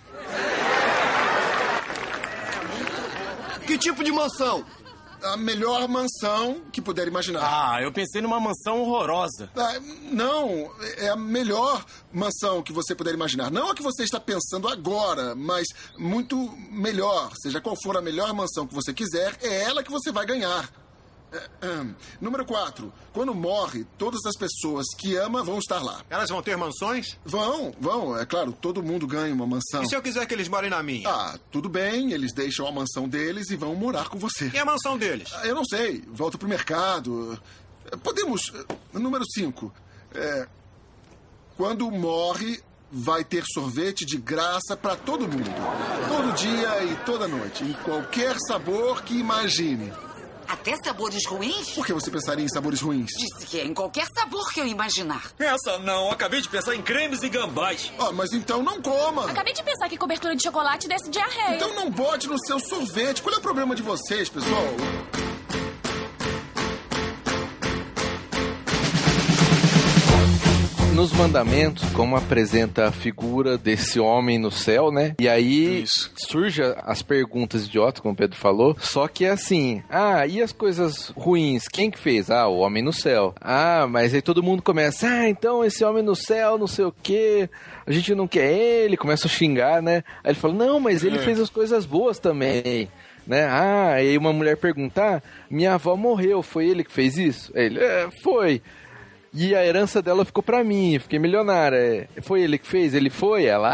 Que tipo de mansão? A melhor mansão que puder imaginar. Ah, eu pensei numa mansão horrorosa. Ah, não, é a melhor mansão que você puder imaginar. Não a que você está pensando agora, mas muito melhor. Seja qual for a melhor mansão que você quiser, é ela que você vai ganhar. Número 4. Quando morre, todas as pessoas que ama vão estar lá. Elas vão ter mansões? Vão, vão. É claro, todo mundo ganha uma mansão. E se eu quiser que eles morem na minha? Ah, tudo bem. Eles deixam a mansão deles e vão morar com você. E a mansão deles? Ah, Eu não sei. Volta pro mercado. Podemos. Número 5. É, quando morre, vai ter sorvete de graça para todo mundo. Todo dia e toda noite. Em qualquer sabor que imagine. Até sabores ruins? Por que você pensaria em sabores ruins? Disse que é em qualquer sabor que eu imaginar. Essa não, acabei de pensar em cremes e gambás. Ah, mas então não coma. Acabei de pensar que cobertura de chocolate desce diarreia. Então não bote no seu sorvete. Qual é o problema de vocês, pessoal? Nos mandamentos, como apresenta a figura desse homem no céu, né? E aí surge as perguntas idiotas, como o Pedro falou. Só que é assim: ah, e as coisas ruins? Quem que fez? Ah, o homem no céu. Ah, mas aí todo mundo começa: ah, então esse homem no céu, não sei o quê. A gente não quer ele, começa a xingar, né? Aí ele fala: não, mas ele É. fez as coisas boas também. Né? Ah, aí uma mulher pergunta: ah, minha avó morreu, foi ele que fez isso? Ele, é, foi. E a herança dela ficou pra mim, fiquei milionária. É, Foi ele que fez? Ele foi? Ela,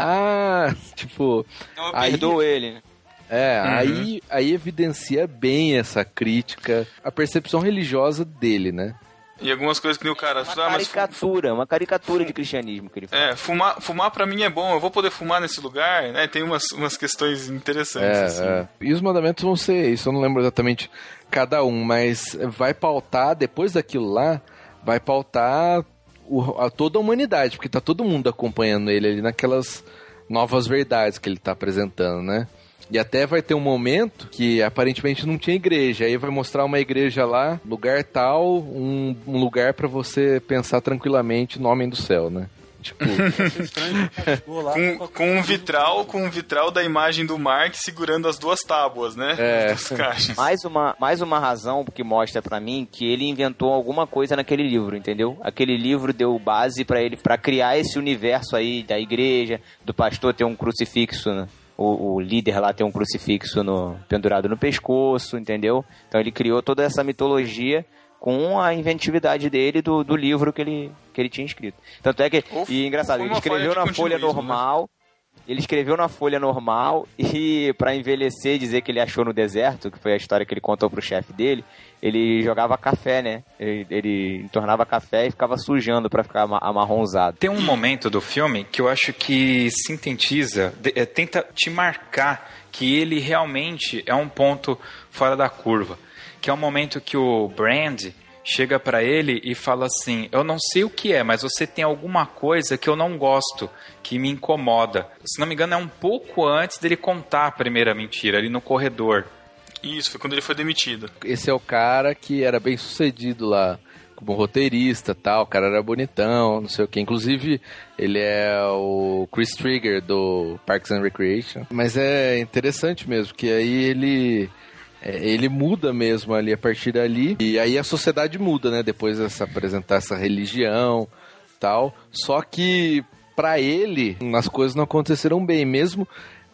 ah, tipo. Eu perdoo ele, né? É, Uhum. aí, aí evidencia bem essa crítica, a percepção religiosa dele, né? E algumas coisas que nem o cara. Uma "Ah, caricatura, uma caricatura de cristianismo que ele faz. É, fumar, fumar pra mim é bom, eu vou poder fumar nesse lugar, né? Tem umas, umas questões interessantes, assim. É, é. E os mandamentos vão ser, isso eu não lembro exatamente cada um, mas vai pautar, depois daquilo lá, vai pautar o- a toda a humanidade, porque tá todo mundo acompanhando ele ali naquelas novas verdades que ele tá apresentando, né? E até vai ter um momento que aparentemente não tinha igreja. Aí vai mostrar uma igreja lá, lugar tal, um, um lugar pra você pensar tranquilamente no homem do céu, né? Tipo. Com, com um vitral, com um vitral da imagem do Mark segurando as duas tábuas, né? É. As duas caixas. Mais uma, mais uma razão que mostra pra mim que ele inventou alguma coisa naquele livro, entendeu? Aquele livro deu base pra ele pra criar esse universo aí da igreja, do pastor ter um crucifixo, né? o, o líder lá ter um crucifixo no, pendurado no pescoço, entendeu? Então ele criou toda essa mitologia com a inventividade dele do, do livro que ele, que ele tinha escrito. Tanto é que, e engraçado, ele escreveu na folha né? normal, ele escreveu na folha normal e pra envelhecer e dizer que ele achou no deserto, que foi a história que ele contou pro chefe dele, ele jogava café, né? Ele, ele entornava café e ficava sujando pra ficar ama- amarronzado. Tem um momento do filme que eu acho que sintetiza, de- eh, tenta te marcar que ele realmente é um ponto fora da curva. Que é o momento que o Brand chega pra ele e fala assim: Eu não sei o que é, mas você tem alguma coisa que eu não gosto, que me incomoda. Se não me engano, é um pouco antes dele contar a primeira mentira, ali no corredor. Isso, foi quando ele foi demitido. Esse é o cara que era bem sucedido lá como roteirista tal. O cara era bonitão, não sei o que. Inclusive, ele é o Chris Trigger do Parks and Recreation. Mas é interessante mesmo, que aí ele. É, ele muda mesmo ali a partir dali. E aí a sociedade muda, né? Depois dessa apresentar essa religião tal. Só que pra ele, as coisas não aconteceram bem. Mesmo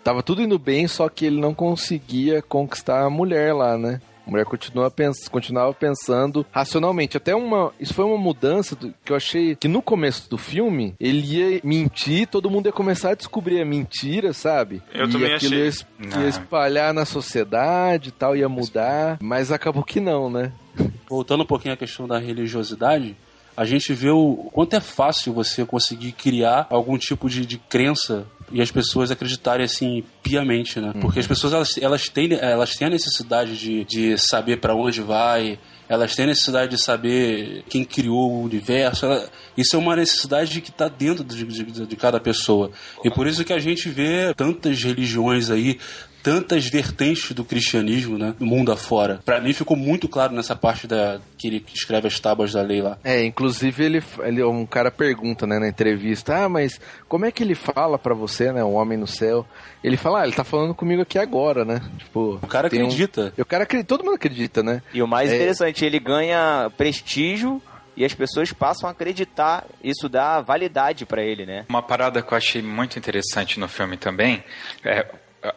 tava tudo indo bem, só que ele não conseguia conquistar a mulher lá, né? A mulher continua pens continuava pensando racionalmente. Até uma. Isso foi uma mudança do- que eu achei que no começo do filme ele ia mentir, todo mundo ia começar a descobrir a mentira, sabe? Eu e também aquilo achei. Ia, Não. ia espalhar na sociedade e tal, ia mudar. Mas acabou que não, né? Voltando um pouquinho à questão da religiosidade, a gente vê o quanto é fácil você conseguir criar algum tipo de, de crença e as pessoas acreditarem assim piamente, né? Porque as pessoas elas, elas, têm, elas têm a necessidade de, de saber para onde vai, elas têm a necessidade de saber quem criou o universo. ela- isso é uma necessidade que está dentro de, de- de cada pessoa. E por isso que a gente vê tantas religiões aí, tantas vertentes do cristianismo, né, no mundo afora. Pra mim ficou muito claro nessa parte da que ele escreve as tábuas da lei lá. É, inclusive ele, ele um cara pergunta, né, na entrevista, ah, mas como é que ele fala pra você, né, um homem no céu? Ele fala, ah, ele tá falando comigo aqui agora, né? Tipo, o cara acredita. o cara acredita, todo mundo acredita, né? E o mais É, interessante, ele ganha prestígio e as pessoas passam a acreditar. Isso dá validade pra ele, né? Uma parada que eu achei muito interessante no filme também, é,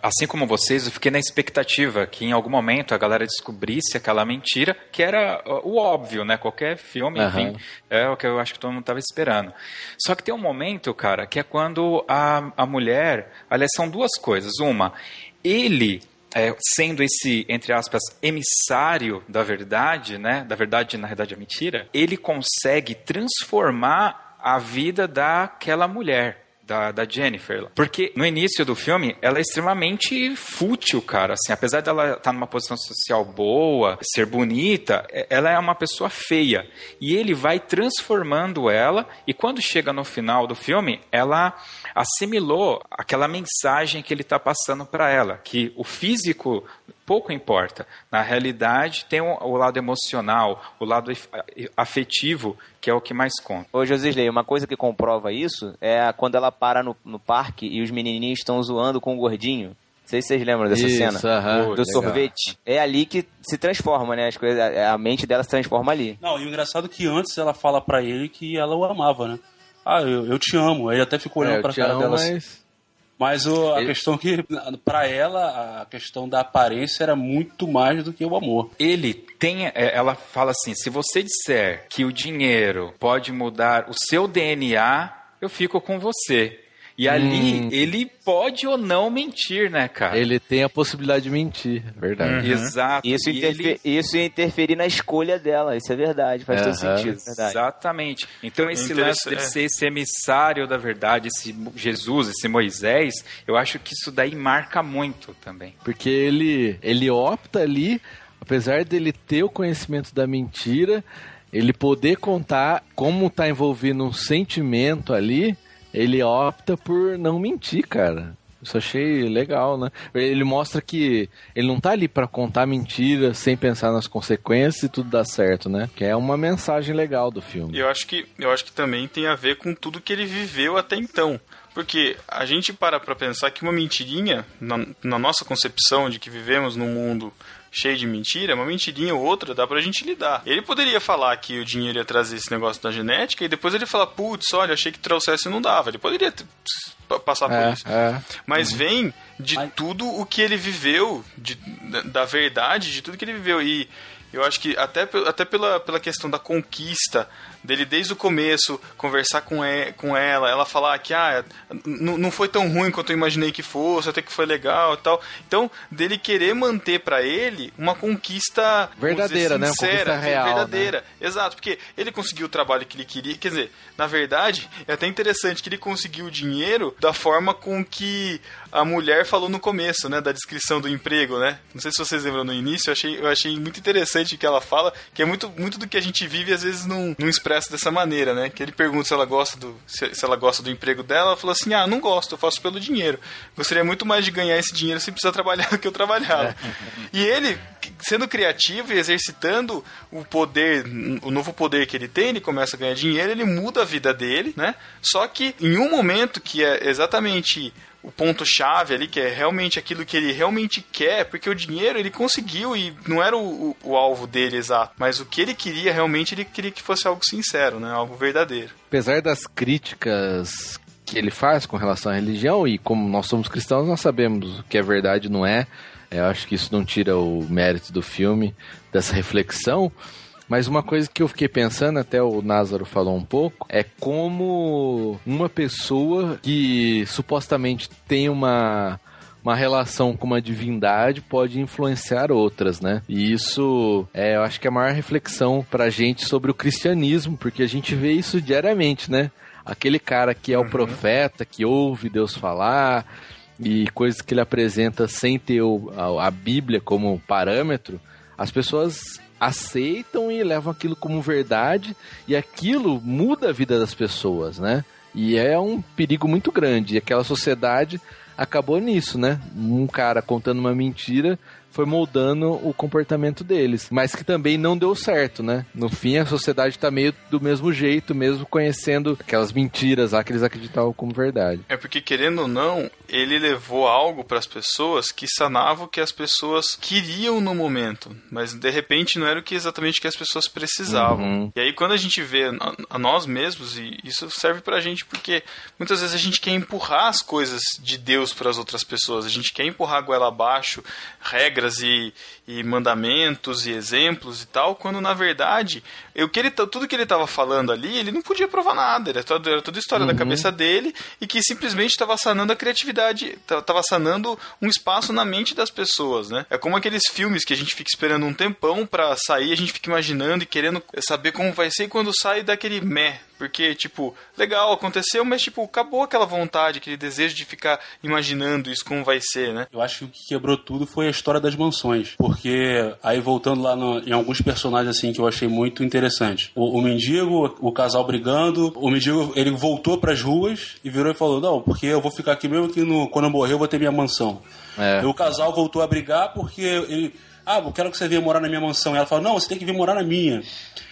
assim como vocês, eu fiquei na expectativa que em algum momento a galera descobrisse aquela mentira, que era o óbvio, né? Qualquer filme, enfim, Aham. é o que eu acho que todo mundo estava esperando. Só que tem um momento, cara, que é quando a, a mulher. Aliás, são duas coisas. Uma, ele. é, sendo esse, entre aspas, emissário da verdade, né? Da verdade, na verdade, é mentira, ele consegue transformar a vida daquela mulher. Da, da Jennifer. Porque no início do filme, ela é extremamente fútil, cara. Assim, apesar dela estar numa posição social boa, ser bonita, é- ela é uma pessoa feia. E ele vai transformando ela, e quando chega no final do filme, ela assimilou aquela mensagem que ele está passando para ela, que o físico pouco importa. Na realidade, tem o, o lado emocional, o lado af- afetivo, que é o que mais conta. Ô, Josisley, uma coisa que comprova isso é quando ela para no, no parque e os menininhos estão zoando com o gordinho. Não sei se vocês lembram dessa Isso, cena. aham, do legal. sorvete. É ali que se transforma, né? As coisas, a mente dela se transforma ali. Não, e o engraçado é que antes ela fala pra ele que ela o amava, né? Ah, eu, eu te amo. Aí ele até ficou É, olhando eu pra cara amo, dela. mas- assim. Mas o- a Ele- questão que, pra ela, a questão da aparência era muito mais do que o amor. Ele tem, é, ela fala assim: se você disser que o dinheiro pode mudar o seu DNA, eu fico com você. E ali Hum. ele pode ou não mentir, né, cara? Ele tem a possibilidade de mentir, é verdade. Exato. Isso, interfe- ele- isso ia interferir na escolha dela, isso é verdade, faz todo Aham. sentido, verdade. Exatamente. Então esse lance dele é. ser esse emissário da verdade, esse Jesus, esse Moisés, eu acho que isso daí marca muito também. Porque ele, ele opta ali, apesar dele ter o conhecimento da mentira, ele poder contar como tá envolvido um sentimento ali, ele opta por não mentir, cara. Isso achei legal, né? Ele mostra que ele não tá ali pra contar mentira sem pensar nas consequências e tudo dá certo, né? Que é uma mensagem legal do filme. Eu acho que eu acho que também tem a ver com tudo que ele viveu até então. Porque a gente para pra pensar que uma mentirinha, na, na nossa concepção de que vivemos num mundo cheio de mentira, uma mentirinha ou outra dá pra gente lidar. Ele poderia falar que o dinheiro ia trazer esse negócio da genética e depois ele falar, putz, olha, achei que trouxesse e não dava. Ele poderia passar por É, isso. é. Mas vem de tudo o que ele viveu, de, da, da verdade, de tudo que ele viveu. E eu acho que até, até pela, pela questão da conquista dele desde o começo, conversar com, e, com ela, ela falar que ah, não foi tão ruim quanto eu imaginei que fosse, até que foi legal e tal. Então, dele querer manter pra ele uma conquista Verdadeira, dizer, né? Uma sincera, conquista real, verdadeira. Exato, porque ele conseguiu o trabalho que ele queria. Quer dizer, na verdade, é até interessante que ele conseguiu o dinheiro da forma com que a mulher falou no começo, né? Da descrição do emprego, né? Não sei se vocês lembram no início, eu achei, eu achei muito interessante o que ela fala, que é muito, muito do que a gente vive e às vezes não, não expressa dessa maneira, né? Que ele pergunta se ela gosta do, se, se ela gosta do emprego dela, ela falou assim: ah, não gosto, eu faço pelo dinheiro. Gostaria muito mais de ganhar esse dinheiro sem precisar trabalhar do que eu trabalhava. E ele, sendo criativo e exercitando o poder, o novo poder que ele tem, ele começa a ganhar dinheiro, ele muda a vida dele, né? Só que em um momento que é exatamente o ponto chave ali, que é realmente aquilo que ele realmente quer, porque o dinheiro ele conseguiu e não era o, o, o alvo dele exato, mas o que ele queria realmente ele queria que fosse algo sincero, né? Algo verdadeiro. Apesar das críticas que ele faz com relação à religião, e como nós somos cristãos, nós sabemos o que é verdade não é. Eu acho que isso não tira o mérito do filme, dessa reflexão. Mas uma coisa que eu fiquei pensando, até o Názaro falou um pouco, é como uma pessoa que supostamente tem uma uma relação com uma divindade pode influenciar outras, né? E isso é, eu acho que é a maior reflexão pra gente sobre o cristianismo, porque a gente vê isso diariamente, né? Aquele cara que é o profeta, que ouve Deus falar, e coisas que ele apresenta sem ter o, a, a Bíblia como parâmetro, as pessoas aceitam e levam aquilo como verdade e aquilo muda a vida das pessoas, né? E é um perigo muito grande. E aquela sociedade acabou nisso, né? Um cara contando uma mentira foi moldando o comportamento deles, mas que também não deu certo, né? No fim, a sociedade tá meio do mesmo jeito, mesmo conhecendo aquelas mentiras lá que eles acreditavam como verdade. É porque, querendo ou não, ele levou algo para as pessoas que sanava o que as pessoas queriam no momento, mas de repente não era o que exatamente que as pessoas precisavam. Uhum. E aí, quando a gente vê a, a nós mesmos, e isso serve pra gente porque muitas vezes a gente quer empurrar as coisas de Deus para as outras pessoas, a gente quer empurrar a goela abaixo, regras e, e mandamentos e exemplos e tal, quando na verdade eu, que ele, tudo que ele estava falando ali, ele não podia provar nada, era, toda, era toda história Uhum. da cabeça dele e que simplesmente estava sanando a criatividade, estava sanando um espaço na mente das pessoas, né? É como aqueles filmes que a gente fica esperando um tempão pra sair, a gente fica imaginando e querendo saber como vai ser e quando sai daquele meh, porque, tipo, legal, aconteceu, mas, tipo, acabou aquela vontade, aquele desejo de ficar imaginando isso como vai ser, né? Eu acho que o que quebrou tudo foi a história das mansões. Porque, aí voltando lá no- em alguns personagens assim que eu achei muito interessante. O, o mendigo, o casal brigando, o mendigo ele voltou pras ruas e virou e falou: Não, porque eu vou ficar aqui mesmo que no, quando eu morrer eu vou ter minha mansão. É. E o casal voltou a brigar porque ele. Ah, eu quero que você venha morar na minha mansão. E ela falou: Não, você tem que vir morar na minha.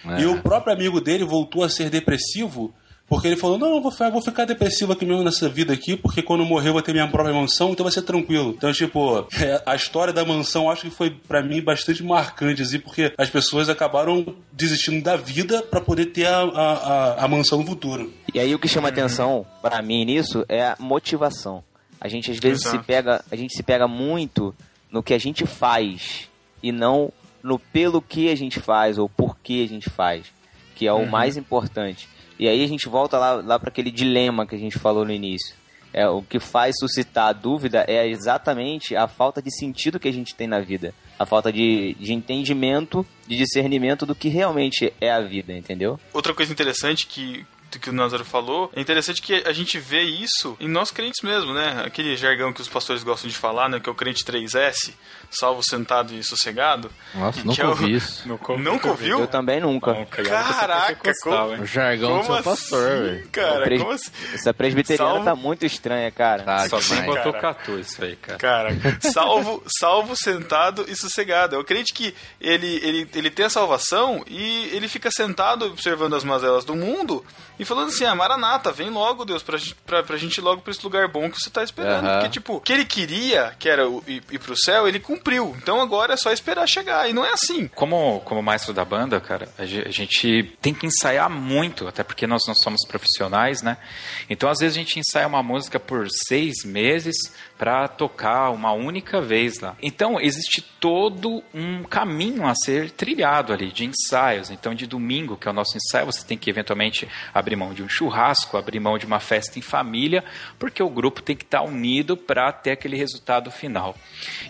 É. E o próprio amigo dele voltou a ser depressivo. Porque ele falou, não, eu vou, ficar- eu vou ficar depressivo aqui mesmo nessa vida aqui, porque quando eu morrer eu vou ter minha própria mansão, então vai ser tranquilo. Então, tipo, é, a história da mansão acho que foi, pra mim, bastante marcante, assim, porque as pessoas acabaram desistindo da vida pra poder ter a, a, a, a mansão no futuro. E aí o que chama atenção pra mim nisso é a motivação. A gente às vezes se Exato. pega, a gente se pega muito no que a gente faz e não no pelo que a gente faz ou por que a gente faz, que é o Uhum. mais importante. E aí a gente volta lá, lá para aquele dilema que a gente falou no início. É, o que faz suscitar a dúvida é exatamente a falta de sentido que a gente tem na vida. A falta de, de entendimento, de discernimento do que realmente é a vida, entendeu? Outra coisa interessante que do que o Nazaro falou, é interessante que a gente vê isso em nós crentes mesmo, né? Aquele jargão que os pastores gostam de falar, né? Que é o crente 3S, salvo, sentado e sossegado. Nossa, nunca é o- ouvi isso. Nunca ouviu? Eu também nunca. Caraca, como, O jargão do seu como pastor, assim, velho. cara? Pres- Como assim? Essa presbiteriana Salvo- tá muito estranha, cara. Tá, Só tem demais. Botucatu isso aí, cara. Cara, salvo, salvo, sentado e sossegado. É o crente que ele, ele, ele tem a salvação e ele fica sentado observando as mazelas do mundo e falando assim: ah, Maranata, vem logo, Deus, pra, gente- pra, pra gente ir logo pra esse lugar bom que você tá esperando. Aham. Porque, tipo, o que ele queria, que era ir, ir pro céu, ele cumpriu. Então agora é só esperar chegar. E não é assim. Como, como maestro da banda, cara, a ge- a gente tem que ensaiar muito, até porque nós não somos profissionais, né? Então, às vezes, a gente ensaia uma música por seis meses para tocar uma única vez lá. Então, existe todo um caminho a ser trilhado ali, de ensaios. Então, de domingo, que é o nosso ensaio, você tem que eventualmente abrir mão de um churrasco, abrir mão de uma festa em família, porque o grupo tem que estar unido para ter aquele resultado final.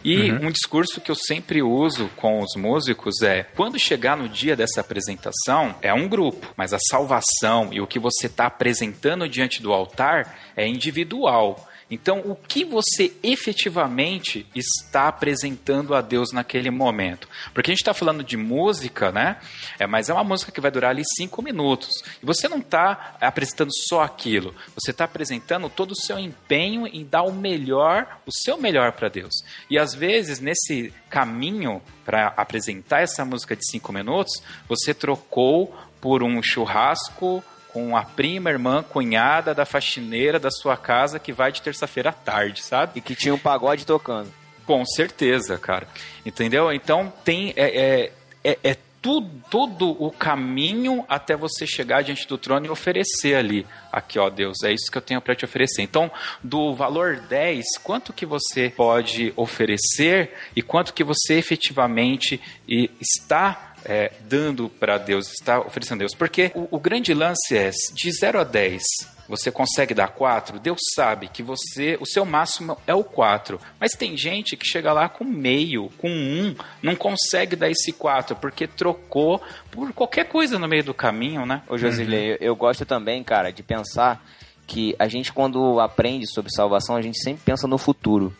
E Uhum. um discurso que eu sempre uso com os músicos é: quando chegar no dia dessa apresentação, é um grupo, mas a salvação e o que você está apresentando diante do altar é individual. Então, o que você efetivamente está apresentando a Deus naquele momento? Porque a gente está falando de música, né? É, mas é uma música que vai durar ali cinco minutos. E você não está apresentando só aquilo. Você está apresentando todo o seu empenho em dar o melhor, o seu melhor para Deus. E às vezes, nesse caminho para apresentar essa música de cinco minutos, você trocou por um churrasco com a prima, irmã, cunhada da faxineira da sua casa que vai de terça-feira à tarde, sabe? E que tinha um pagode tocando. Com certeza, cara. Entendeu? Então tem. É, é, é, é tudo, todo o caminho até você chegar diante do trono e oferecer ali. Aqui, ó, Deus, é isso que eu tenho para te oferecer. Então, do valor 10, quanto que você pode oferecer e quanto que você efetivamente está é, dando para Deus, está oferecendo a Deus. Porque o, o grande lance é, de 0 a 10, você consegue dar 4, Deus sabe que você, o seu máximo é o 4. Mas tem gente que chega lá com meio, com 1, um, não consegue dar esse 4, porque trocou por qualquer coisa no meio do caminho, né? Ô Josilei, uhum. eu gosto também, cara, de pensar que a gente quando aprende sobre salvação, a gente sempre pensa no futuro.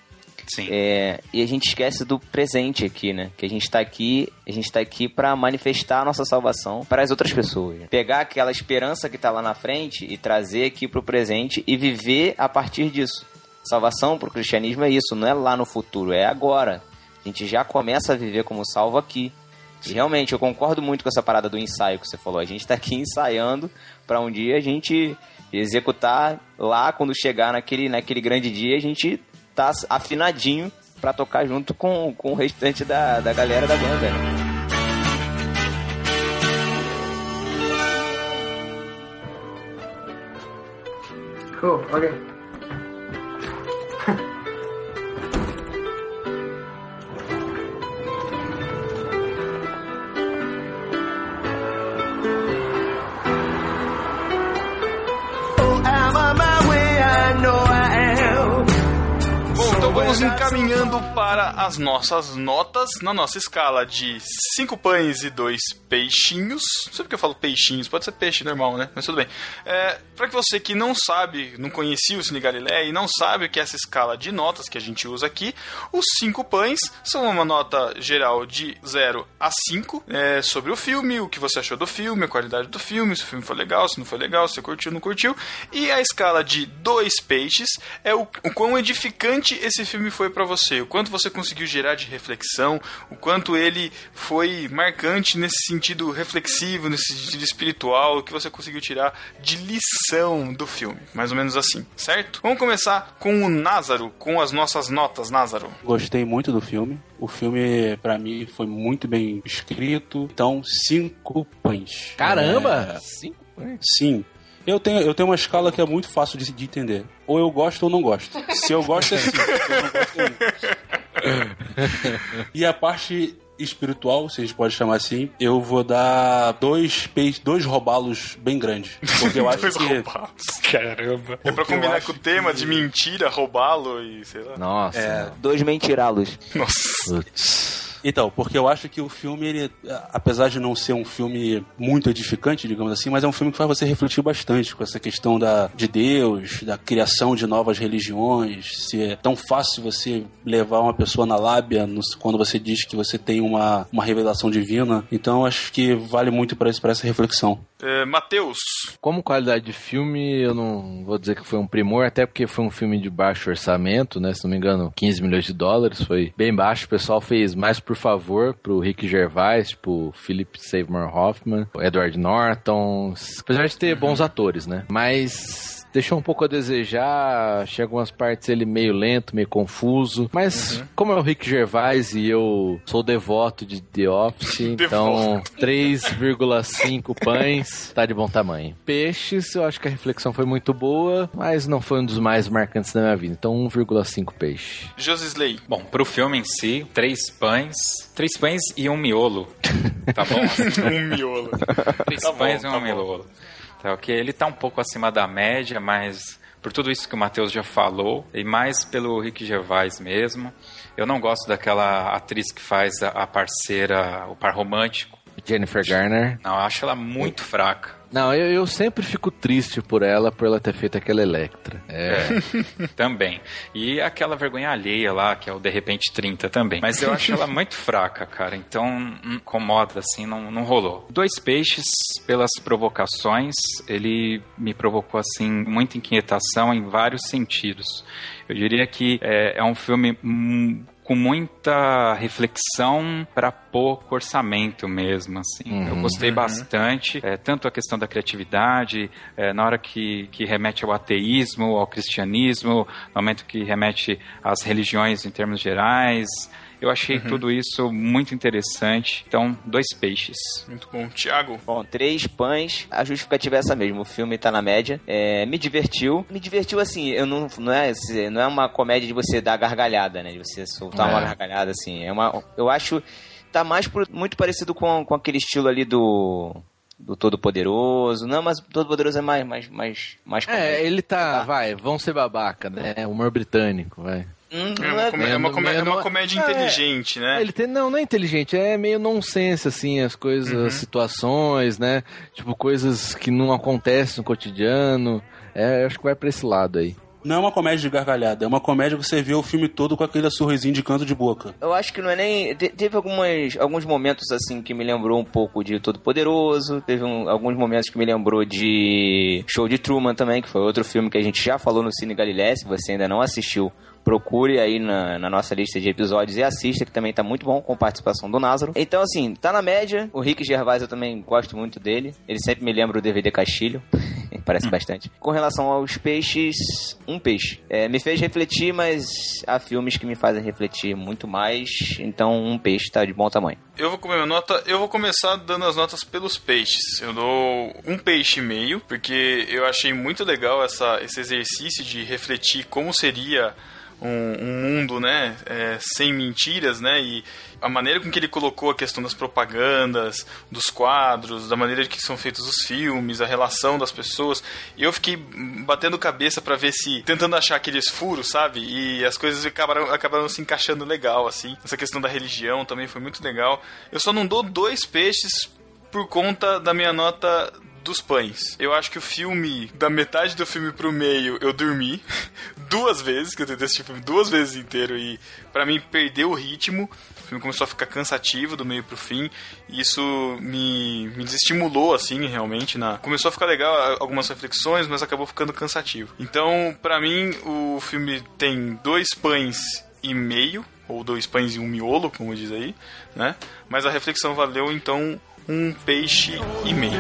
Sim. É, e a gente esquece do presente aqui, né? Que a gente está aqui, a gente tá aqui para manifestar a nossa salvação para as outras pessoas. Pegar aquela esperança que está lá na frente e trazer aqui para o presente e viver a partir disso. Salvação para o cristianismo é isso, não é lá no futuro, é agora. A gente já começa a viver como salvo aqui. E realmente, eu concordo muito com essa parada do ensaio que você falou. A gente está aqui ensaiando para um dia a gente executar lá quando chegar naquele, naquele grande dia, a gente tá afinadinho para tocar junto com, com o restante da, da galera da banda. Né? Cool, okay. Vamos encaminhando para as nossas notas na nossa escala de 5 pães e 2 peixinhos. Não sei porque eu falo peixinhos, pode ser peixe normal, né? Mas tudo bem. É, para que você que não sabe, não conhecia o Cine Galileia e não sabe o que é essa escala de notas que a gente usa aqui, os 5 pães são uma nota geral de 0 a 5 é, sobre o filme, o que você achou do filme, a qualidade do filme, se o filme foi legal, se não foi legal, se curtiu, não curtiu. E a escala de 2 peixes é o, o quão edificante esse filme filme foi para você? O quanto você conseguiu gerar de reflexão? O quanto ele foi marcante nesse sentido reflexivo, nesse sentido espiritual? O que você conseguiu tirar de lição do filme? Mais ou menos assim, certo? Vamos começar com o Názaro, com as nossas notas, Názaro. Gostei muito do filme. O filme, para mim, foi muito bem escrito. Então, cinco pães. Caramba! É... Cinco pães? Sim. Eu tenho, eu tenho uma escala que é muito fácil de, de entender. Ou eu gosto ou não gosto. Se eu gosto é sim, se eu não gosto é não. E a parte espiritual, se a gente pode chamar assim, eu vou dar dois peixes, dois robalos bem grandes. Porque eu acho dois que. Robalos, caramba. É pra combinar com o tema que... de mentira, roubá-lo e sei lá. Nossa. É, dois mentirá-los. Nossa. Então, porque eu acho que o filme, ele, apesar de não ser um filme muito edificante, digamos assim, mas é um filme que faz você refletir bastante com essa questão da, de Deus, da criação de novas religiões, se é tão fácil você levar uma pessoa na lábia no, quando você diz que você tem uma, uma revelação divina. Então, acho que vale muito para essa reflexão. É, Matheus. Como qualidade de filme, eu não vou dizer que foi um primor, até porque foi um filme de baixo orçamento, né? Se não me engano, 15 milhões de dólares, foi bem baixo. O pessoal fez mais por favor pro Rick Gervais, tipo Philip Seymour Hoffman, Edward Norton, apesar de ter bons atores, né? Mas deixou um pouco a desejar. Chega algumas partes ele meio lento, meio confuso. Mas uhum. como é o Rick Gervais e eu sou devoto de The Office, então 3,5 pães tá de bom tamanho. Peixes, eu acho que a reflexão foi muito boa, mas não foi um dos mais marcantes da minha vida. Então 1,5 peixe. Josisley. Bom, pro filme em si, três pães, três pães e um miolo. Tá bom? um miolo. Três tá pães bom, e um tá miolo. Tá, ok? Ele tá um pouco acima da média, mas por tudo isso que o Matheus já falou, e mais pelo Rick Gervais mesmo. Eu não gosto daquela atriz que faz a parceira, o par romântico. Jennifer Garner. Não, eu acho ela muito fraca. Não, eu, eu sempre fico triste por ela, por ela ter feito aquela Electra. É. também. E aquela vergonha alheia lá, que é o De Repente 30 também. Mas eu acho ela muito fraca, cara. Então, hum, incomoda, assim, não, não rolou. Dois Peixes, pelas provocações, ele me provocou, assim, muita inquietação em vários sentidos. Eu diria que é, é um filme hum, com muita reflexão para pouco orçamento mesmo, assim. Uhum. Eu gostei Uhum. bastante, é, tanto a questão da criatividade, é, na hora que, que remete ao ateísmo, ao cristianismo, no momento que remete às religiões em termos gerais. Eu achei Uhum. tudo isso muito interessante. Então, dois peixes. Muito bom. Tiago? Bom, três pães. A justificativa é essa mesmo. O filme tá na média. É, me divertiu. Me divertiu assim. Eu não, não, é, não é uma comédia de você dar gargalhada, né? De você soltar É. uma gargalhada assim. É uma, eu acho. Tá mais por- muito parecido com, com aquele estilo ali do. Do Todo-Poderoso. Não, mas o Todo-Poderoso é mais. mais, mais, mais É, ele tá, vai, vão ser babaca, né? Humor britânico, vai. Hum, É uma, comé- é uma comé- é uma comédia É, inteligente, né? Ele tem, não, não é inteligente, é meio nonsense, assim, as coisas, Uhum. as situações, né? Tipo, coisas que não acontecem no cotidiano. É, eu acho que vai pra esse lado aí. Não é uma comédia de gargalhada, é uma comédia que você vê o filme todo com aquele sorrisinho de canto de boca. Eu acho que não é nem. te- Teve algumas, alguns momentos assim que me lembrou um pouco de Todo Poderoso. Teve um- alguns momentos que me lembrou de Show de Truman também, que foi outro filme que a gente já falou no Cine Galilé. Se você ainda não assistiu, procure aí na, na nossa lista de episódios e assista, que também tá muito bom, com participação do Názaro. Então, assim, tá na média. O Rick Gervais eu também gosto muito dele. Ele sempre me lembra o DVD Castilho. Parece bastante. Com relação aos peixes, um peixe. É, me fez refletir, mas há filmes que me fazem refletir muito mais. Então, um peixe tá de bom tamanho. Eu vou comer nota. Eu vou começar dando as notas pelos peixes. Eu dou um peixe e meio, porque eu achei muito legal essa, esse exercício de refletir como seria um, um mundo, né, é, sem mentiras, né, e a maneira com que ele colocou a questão das propagandas, dos quadros, da maneira que são feitos os filmes, a relação das pessoas. Eu fiquei batendo cabeça pra ver se tentando achar aqueles furos, sabe? E as coisas acabaram, acabaram se encaixando legal, assim. Essa questão da religião também foi muito legal. Eu só não dou dois peixes por conta da minha nota dos pães. Eu acho que o filme, da metade do filme pro meio, eu dormi duas vezes, que eu tentei assistir o filme duas vezes inteiro e pra mim perdeu o ritmo. O filme começou a ficar cansativo do meio pro fim. E isso me, me desestimulou, assim, realmente. Na... Começou a ficar legal algumas reflexões, mas acabou ficando cansativo. Então, pra mim, o filme tem dois pães e meio, ou dois pães e um miolo, como diz aí, né? Mas a reflexão valeu, então, um peixe e meio.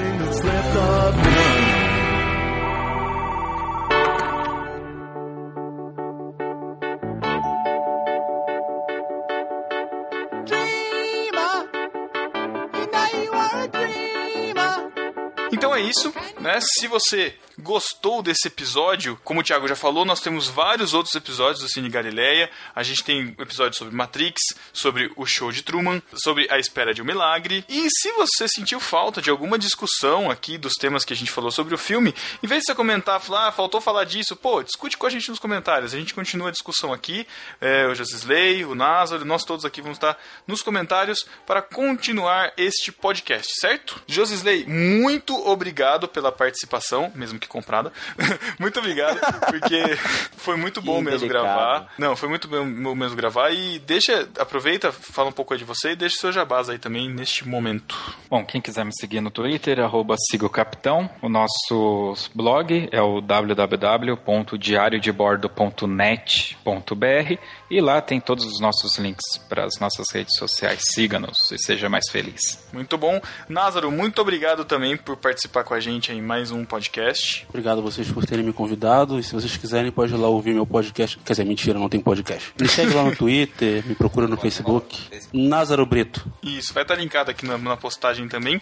Então é isso, né? Se você gostou desse episódio, como o Thiago já falou, nós temos vários outros episódios do Cine Galileia. A gente tem episódios sobre Matrix, sobre o show de Truman, sobre a espera de um milagre. E se você sentiu falta de alguma discussão aqui dos temas que a gente falou sobre o filme, em vez de você comentar, falar, ah, faltou falar disso, pô, discute com a gente nos comentários. A gente continua a discussão aqui. É, o Josisley, o Názaro, nós todos aqui vamos estar nos comentários para continuar este podcast, certo? Josisley, muito obrigado pela participação, mesmo que comprada. muito obrigado, porque foi muito bom Que mesmo gravar. Não, foi muito bom mesmo gravar. E deixa, aproveita, fala um pouco aí de você e deixa seu jabás aí também neste momento. Bom, quem quiser me seguir no Twitter, arroba siga o capitão. O nosso blog é o www.diariodebordo.net.br e lá tem todos os nossos links para as nossas redes sociais. Siga-nos e seja mais feliz. Muito bom. Názaro, muito obrigado também por participar com a gente em mais um podcast. Obrigado a vocês por terem me convidado. E se vocês quiserem, pode ir lá ouvir meu podcast. Quer dizer, mentira, não tem podcast. Me segue lá no Twitter, me procura no Facebook. Názaro Brito. Isso, vai estar linkado aqui na, na postagem também.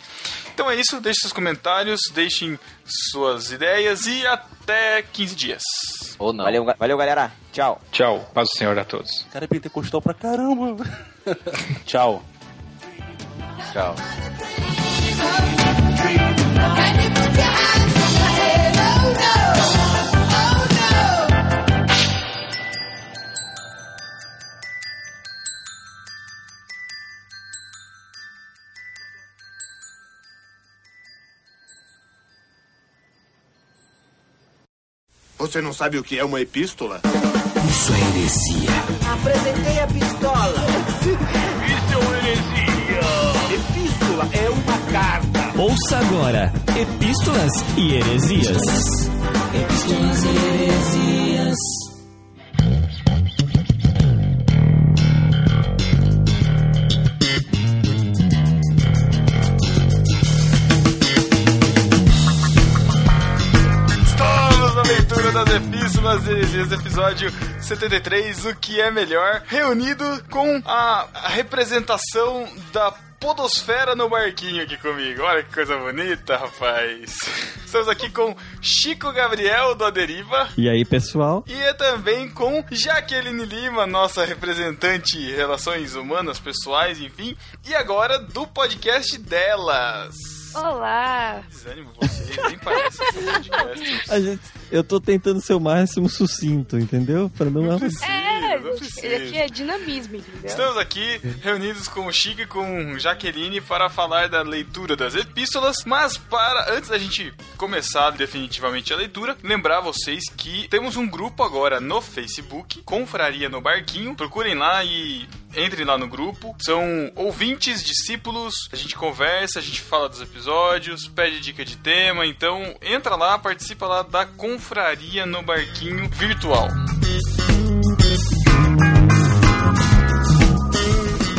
Então é isso, deixem seus comentários, deixem suas ideias e até 15 dias. Ou não. Valeu, valeu galera. Tchau. Tchau. Paz do Senhor a todos. O cara é pentecostal pra caramba. Tchau. Tchau. Você não sabe o que é uma epístola? Isso é heresia. Apresentei a pistola. Isso é uma heresia. Epístola é uma carta. Ouça agora Epístolas e Heresias. Epístolas e heresias. Das epístolas heresias, episódio 73, o que é melhor, reunido com a, a representação da podosfera no barquinho aqui comigo. Olha que coisa bonita, rapaz. Estamos aqui com Chico Gabriel do Aderiva. E aí, pessoal? E é também com Jaqueline Lima, nossa representante em relações humanas, pessoais, enfim. E agora do podcast delas. Olá! Desânimo vocês, nem parece esse podcast. A gente, eu tô tentando ser o máximo sucinto, entendeu? Pra não... Não É, não precisa. aqui é dinamismo, entendeu? Estamos aqui reunidos com o Chico e com Jaqueline para falar da leitura das epístolas, mas para antes da gente começar definitivamente a leitura, lembrar vocês que temos um grupo agora no Facebook, Confraria no Barquinho. Procurem lá e entrem lá no grupo. São ouvintes, discípulos, a gente conversa, a gente fala dos episódios, pede dica de tema, então entra lá, participa lá da Confraria no Barquinho virtual.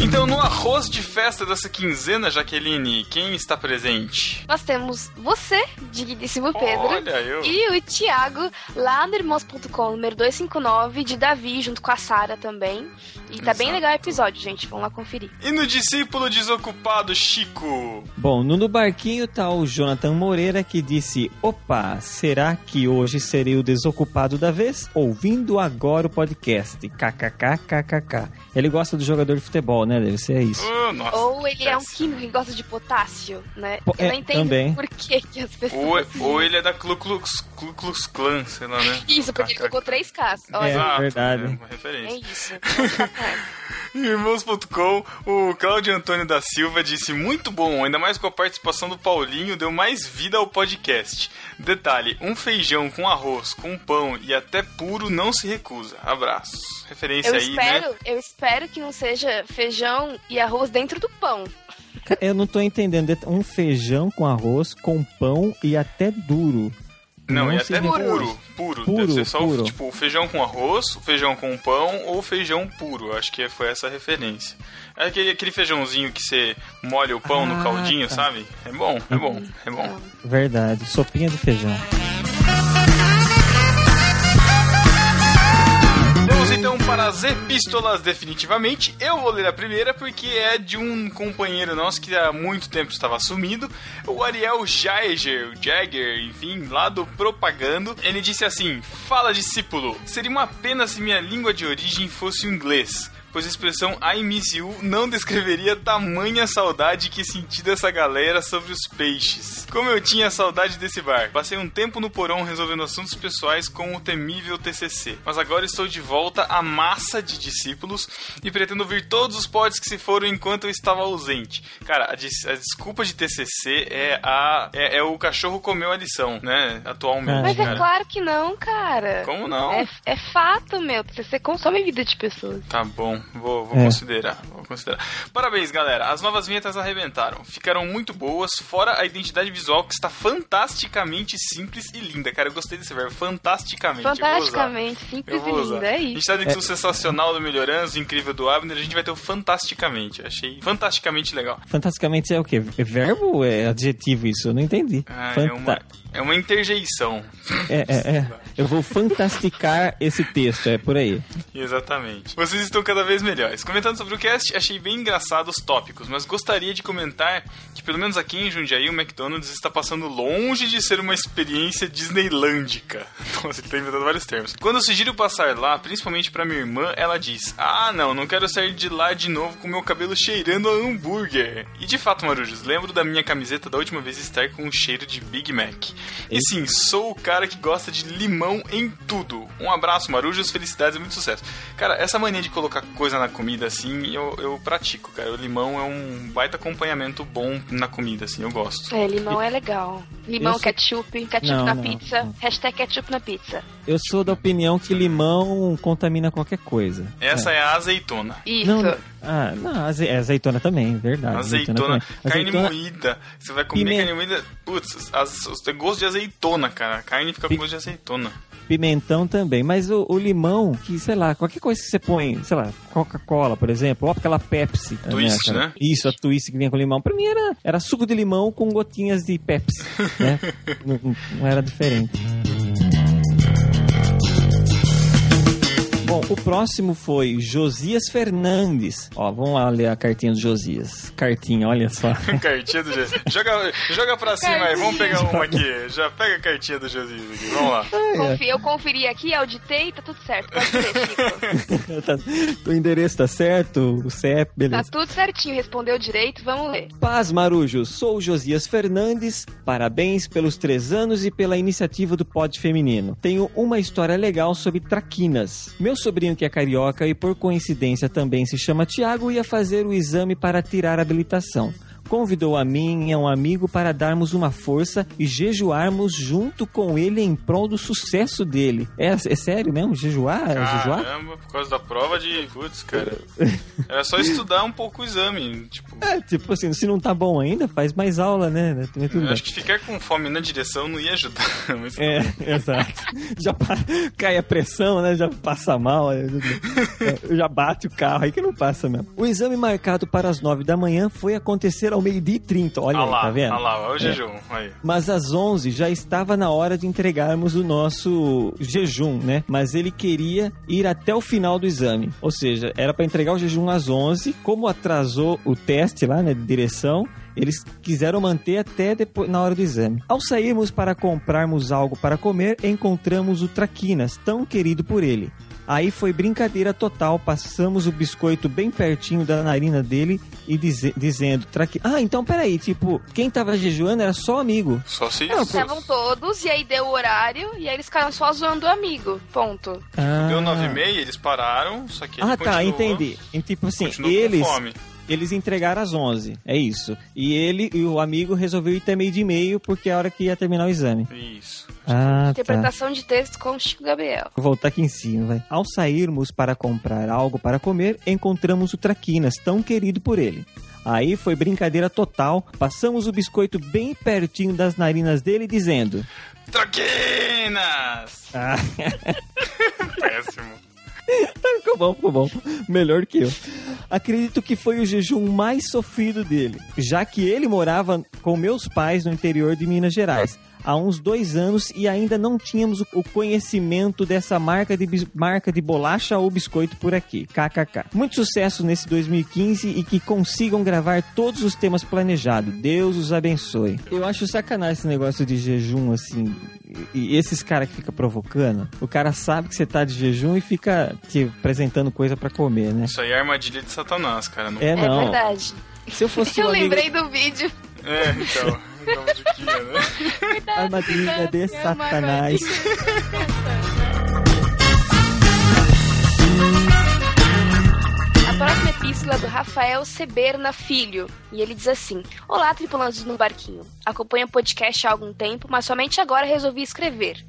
Então, no arroz de festa dessa quinzena, Jaqueline, quem está presente? Nós temos você, digníssimo Pedro, Olha, eu. e o Thiago, lá no irmãos.com, número 259, de Davi, junto com a Sara também. E tá bem legal o episódio, gente. Vamos lá conferir. E no discípulo desocupado, Chico? Bom, no, no barquinho tá o Jonathan Moreira que disse: Opa, será que hoje serei o desocupado da vez? Ouvindo agora o podcast. KKKKKK. Ele gosta do jogador de futebol, né? Deve ser isso. Oh, nossa, Ou ele é um químico que gosta de potássio, né? Po- Eu é, não entendo também. por que, que as pessoas. Ou, assim- ou ele é da Klu Klux, Klu Klux Klan, sei lá, né? Isso, porque ele colocou três Ks. É, Exato, verdade. É uma referência. é isso. Irmãos.com, o Cláudio Antônio da Silva disse muito bom, ainda mais com a participação do Paulinho, deu mais vida ao podcast. Detalhe, um feijão com arroz, com pão e até puro não se recusa. Abraços. Referência Eu aí, né? espero, eu espero que não seja feijão e arroz dentro do pão. Eu não tô entendendo. Um feijão com arroz, com pão e até duro. Não, e se até puro, puro. Puro, Deve ser só o, puro. tipo o feijão com arroz, o feijão com pão ou feijão puro. Acho que foi essa a referência. É aquele, aquele feijãozinho que você molha o pão no Ah, caldinho, tá. sabe? É bom, é bom, é bom. Verdade. Sopinha de feijão. Então para as epístolas, definitivamente. Eu vou ler a primeira porque é de um companheiro nosso que há muito tempo estava sumido, o Ariel Jaeger, Jagger, enfim, lá do Propagando. Ele disse assim: Fala, discípulo, seria uma pena se minha língua de origem fosse o inglês. Pois a expressão I miss you não descreveria tamanha saudade que senti dessa galera sobre os peixes. Como eu tinha saudade desse bar. Passei um tempo no porão resolvendo assuntos pessoais com o temível TCC. Mas agora estou de volta à massa de discípulos e pretendo ouvir todos os pods que se foram enquanto eu estava ausente. Cara, a, des- a desculpa de TCC é a é, é o cachorro comeu a lição, né? Atualmente, Mas é cara. claro que não, cara. Como não? É, é fato, meu. Você consome a vida de pessoas. Tá bom, vou, vou É. considerar, vou considerar. Parabéns, galera. As novas vinhetas arrebentaram. Ficaram muito boas, fora a identidade visual que está fantasticamente simples e linda. Cara, eu gostei desse verbo, fantasticamente. Fantasticamente, simples e linda. É A gente isso. tá dentro do sensacional do Melhoranço, incrível do Abner, a gente vai ter o fantasticamente. Achei fantasticamente legal. Fantasticamente é o quê? É verbo ou é adjetivo isso? Eu não entendi. Ah, é, Fanta- uma, é uma interjeição. é, é, é. Eu vou fantasticar esse texto, é por aí. Exatamente. Vocês estão cada vez melhores. Comentando sobre o cast, achei bem engraçado os tópicos, mas gostaria de comentar que, pelo menos aqui em Jundiaí, o McDonald's está passando longe de ser uma experiência disneylândica. Nossa, ele tá inventando vários termos. Quando eu sugiro passar lá, principalmente pra minha irmã, ela diz: Ah, não, não quero sair de lá de novo com meu cabelo cheirando a hambúrguer. E de fato, Marujos, lembro da minha camiseta da última vez estar com um cheiro de Big Mac. E sim, sou o cara que gosta de limão em tudo. Um abraço, Marujos, felicidades e muito sucesso. Cara, essa mania de colocar coisa na comida, assim, eu, eu pratico, cara. O limão é um baita acompanhamento bom na comida, assim, eu gosto. É, limão é legal. Limão, sou- ketchup, ketchup Não, na não, pizza. não. Hashtag ketchup na pizza. Eu sou da opinião que limão contamina qualquer coisa. Essa é, a azeitona. Isso. Ah, não, aze- é azeitona também, verdade. Azeitona, também. carne Azeitona- moída. Você vai comer Pimenta. carne moída. Putz, as, tem gosto de azeitona, cara. A carne fica com gosto de azeitona. Pimentão também, mas o, o limão, que sei lá, qualquer coisa que você põe, sei lá, Coca-Cola, por exemplo, ou aquela Pepsi. Twist, cara? né? Isso, a twist que vinha com limão. Pra mim era, era suco de limão com gotinhas de Pepsi, né? não- não era diferente. Bom, o próximo foi Josias Fernandes. Ó, vamos lá ler a cartinha do Josias. Cartinha, olha só. cartinha do Jesus. Joga, joga pra cima aí, vamos pegar uma aqui. Já pega a cartinha do Jesus aqui, vamos lá. Confi- Eu conferi aqui, auditei, tá tudo certo. Pode ler, Chico. Tá- o endereço tá certo, o CEP, Tá beleza. tudo certinho, respondeu direito, vamos ler. Paz, Marujos. Sou o Josias Fernandes. Parabéns pelos três anos e pela iniciativa do Pod Feminino. Tenho uma história legal sobre traquinas. Meu sobrinho, que é carioca e por coincidência também se chama Tiago, ia fazer o exame para tirar a habilitação. Convidou a mim e a um amigo para darmos uma força e jejuarmos junto com ele em prol do sucesso dele. É, é sério mesmo? Jejuar? É jejuar? Caramba, por causa da prova de. Putz, cara. Era só estudar um pouco o exame. Tipo, É, tipo assim, se não tá bom ainda, faz mais aula, né? Também tudo acho que ficar com fome na direção não ia ajudar. Mas É, exato. Já pa- cai a pressão, né? Já passa mal, é, já bate o carro aí que não passa mesmo. O exame marcado para as 9 da manhã foi acontecer ao meio-dia e 30. Olha Ah aí, lá, tá vendo? ah lá, olha o É. jejum. Mas às 11 já estava na hora de entregarmos o nosso jejum, né? Mas ele queria ir até o final do exame. Ou seja, era para entregar o jejum às 11. Como atrasou o teste lá, né, de direção, eles quiseram manter até depois, na hora do exame. Ao sairmos para comprarmos algo para comer, encontramos o Traquinas, tão querido por ele. Aí foi brincadeira total, passamos o biscoito bem pertinho da narina dele e dize- dizendo, Traqui... ah, então peraí, tipo, quem tava jejuando era só amigo. Só se Estavam todos, e aí deu o horário, e aí eles ficaram só zoando o amigo. Ponto. Ah. Deu 9 e meia, eles pararam, só que Ah, tá, entendi. E, tipo assim, continuou com eles fome. Eles entregaram às 11, é isso. E ele e o amigo resolveu ir até meio de meio porque é a hora que ia terminar o exame. Isso. Ah, tá. Interpretação de texto com Chico Gabriel. Vou voltar aqui em cima, vai. Ao sairmos para comprar algo para comer, encontramos o Traquinas, tão querido por ele. Aí foi brincadeira total, passamos o biscoito bem pertinho das narinas dele, dizendo: Traquinas! Ah, Péssimo. ficou bom, ficou bom. Melhor que eu. Acredito que foi o jejum mais sofrido dele, já que ele morava com meus pais no interior de Minas Gerais. Há uns dois anos e ainda não tínhamos o- conhecimento dessa marca de, marca de bolacha ou biscoito por aqui. KKK. Muito sucesso nesse 2015 e que consigam gravar todos os temas planejados. Deus os abençoe. Eu acho sacanagem esse negócio de jejum assim. E esses caras que ficam provocando, o cara sabe que você tá de jejum e fica te apresentando coisa pra comer, né? Isso aí é armadilha de Satanás, cara. Não... É, não. verdade. Se eu fosse Eu um amigo... lembrei do vídeo. É, então. Então, Juquinha, né? Armadilha de Satanás. A próxima epístola é do Rafael Seberna Filho. E ele diz assim: Olá, tripulantes no barquinho. Acompanho o podcast há algum tempo, mas somente agora resolvi escrever.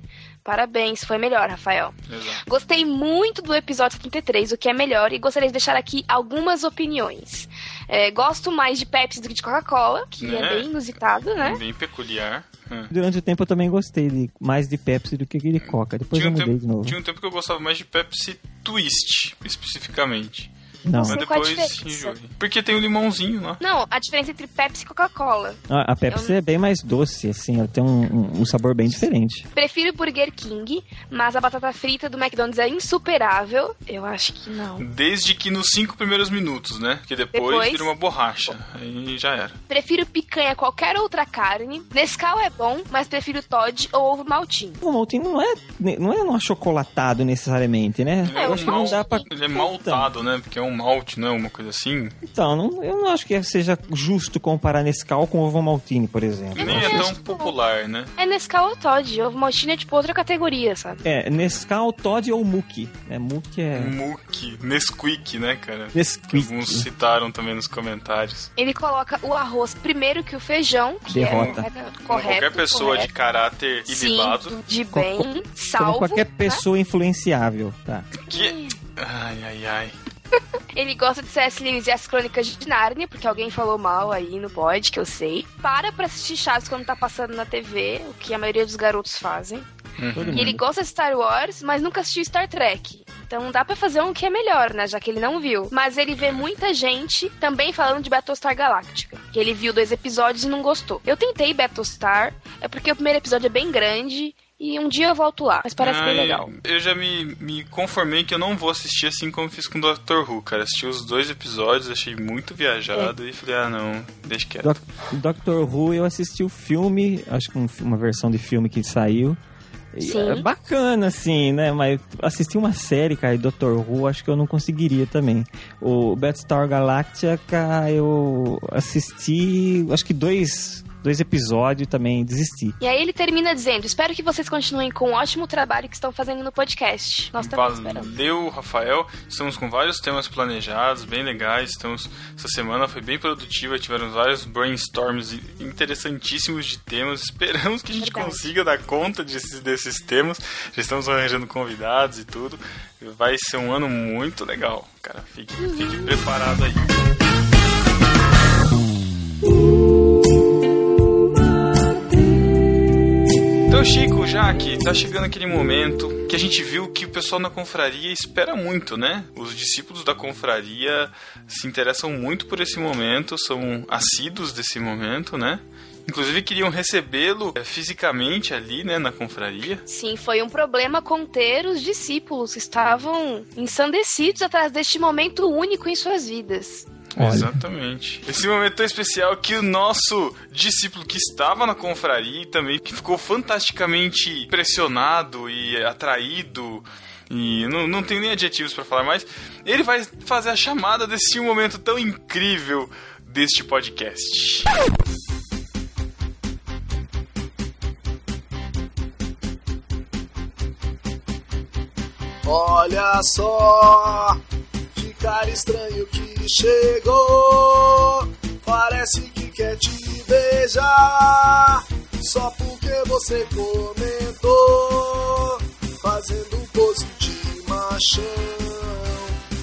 Parabéns, foi melhor, Rafael. Exato. Gostei muito do episódio 33, o que é melhor, e gostaria de deixar aqui algumas opiniões. É, gosto mais de Pepsi do que de Coca-Cola, que é Né? bem inusitado, né? Bem peculiar. É. Durante o tempo eu também gostei de, mais de Pepsi do que de Coca. Depois Tinha eu um, mudei tempo, de novo. tinha um tempo que eu gostava mais de Pepsi Twist, especificamente. Não. Mas Sei qual a depois. Porque tem o limãozinho lá. Não, a diferença entre Pepsi e Coca-Cola. Ah, A Pepsi é bem mais doce, assim, ela tem um, um- um sabor bem diferente. Prefiro Burger King, mas a batata frita do McDonald's é insuperável. Eu acho que não. Desde que nos cinco primeiros minutos, né? Porque depois, Depois- vira uma borracha. Aí já era. Prefiro picanha a qualquer outra carne. Nescau é bom, mas prefiro Todd ou ovo maltinho. O maltinho não é, não é um achocolatado necessariamente, né? É, eu acho que não dá pra... ele é maltado, né? Porque é um Malt, não é uma coisa assim? Então, não- eu não acho que seja justo comparar Nescau com ovo maltine, por exemplo. Nem é tão popular, né? É Nescau ou Todd. Ovo maltine é tipo outra categoria, sabe? É, Nescau, Todd ou Muki. É, Muki é... Muki, Nesquik, né, cara? Nesquik. Alguns citaram também nos comentários. Ele coloca o arroz primeiro que o feijão, que Derrota. é Como correto. qualquer pessoa correto. de caráter Sim, ilibado. de bem, Como salvo. qualquer pessoa influenciável, tá? Que... Ai, ai, ai. Ele gosta de C.S. Lewis e as Crônicas de Nárnia, porque alguém falou mal aí no pod, que eu sei. Para pra assistir Chaves quando tá passando na TV, o que a maioria dos garotos fazem. Todo E ele gosta de Star Wars, mas nunca assistiu Star Trek. Então dá pra fazer um que é melhor, né? Já que ele não viu. Mas ele vê muita gente também falando de Battlestar Galactica. Que ele viu dois episódios e não gostou. Eu tentei Battlestar, é porque o primeiro episódio é bem grande. E um dia eu volto lá, mas parece bem legal. Eu já me, me conformei que eu não vou assistir assim como fiz com o Doctor Who, cara. Assisti os dois episódios, achei muito viajado e falei, ah não, deixa quieto. Doc- Doctor Who, eu assisti o filme, acho que um- uma versão de filme que saiu. E Sim. É bacana, assim, né? Mas assistir uma série, cara, de Doctor Who, acho que eu não conseguiria também. O Battlestar Galactica, eu assisti, acho que dois, dois episódios e também desisti. E aí ele termina dizendo: Espero que vocês continuem com o ótimo trabalho que estão fazendo no podcast. Nós também esperamos. Valeu, Rafael. Estamos com vários temas planejados, bem legais. Estamos, essa semana foi bem produtiva, tiveram vários brainstorms interessantíssimos de temas. Esperamos que a gente Verdade. consiga dar conta desses, desses temas. Já estamos arranjando convidados e tudo. Vai ser um ano muito legal, cara. Fique, fique preparado aí. Chico, já que tá chegando aquele momento que a gente viu que o pessoal na confraria espera muito, né? Os discípulos da confraria se interessam muito por esse momento, são assíduos desse momento, né? Inclusive queriam recebê-lo eh, fisicamente ali, né, na confraria. Sim, foi um problema conter os discípulos estavam ensandecidos atrás deste momento único em suas vidas. Exatamente. Esse momento tão especial que o nosso discípulo que estava na confraria e também que ficou fantasticamente impressionado e atraído e não, não tem nem adjetivos para falar mais, ele vai fazer a chamada desse momento tão incrível deste podcast. Olha só, que cara estranho que chegou. Parece que quer te beijar. Só porque você comentou. Fazendo pose de machão.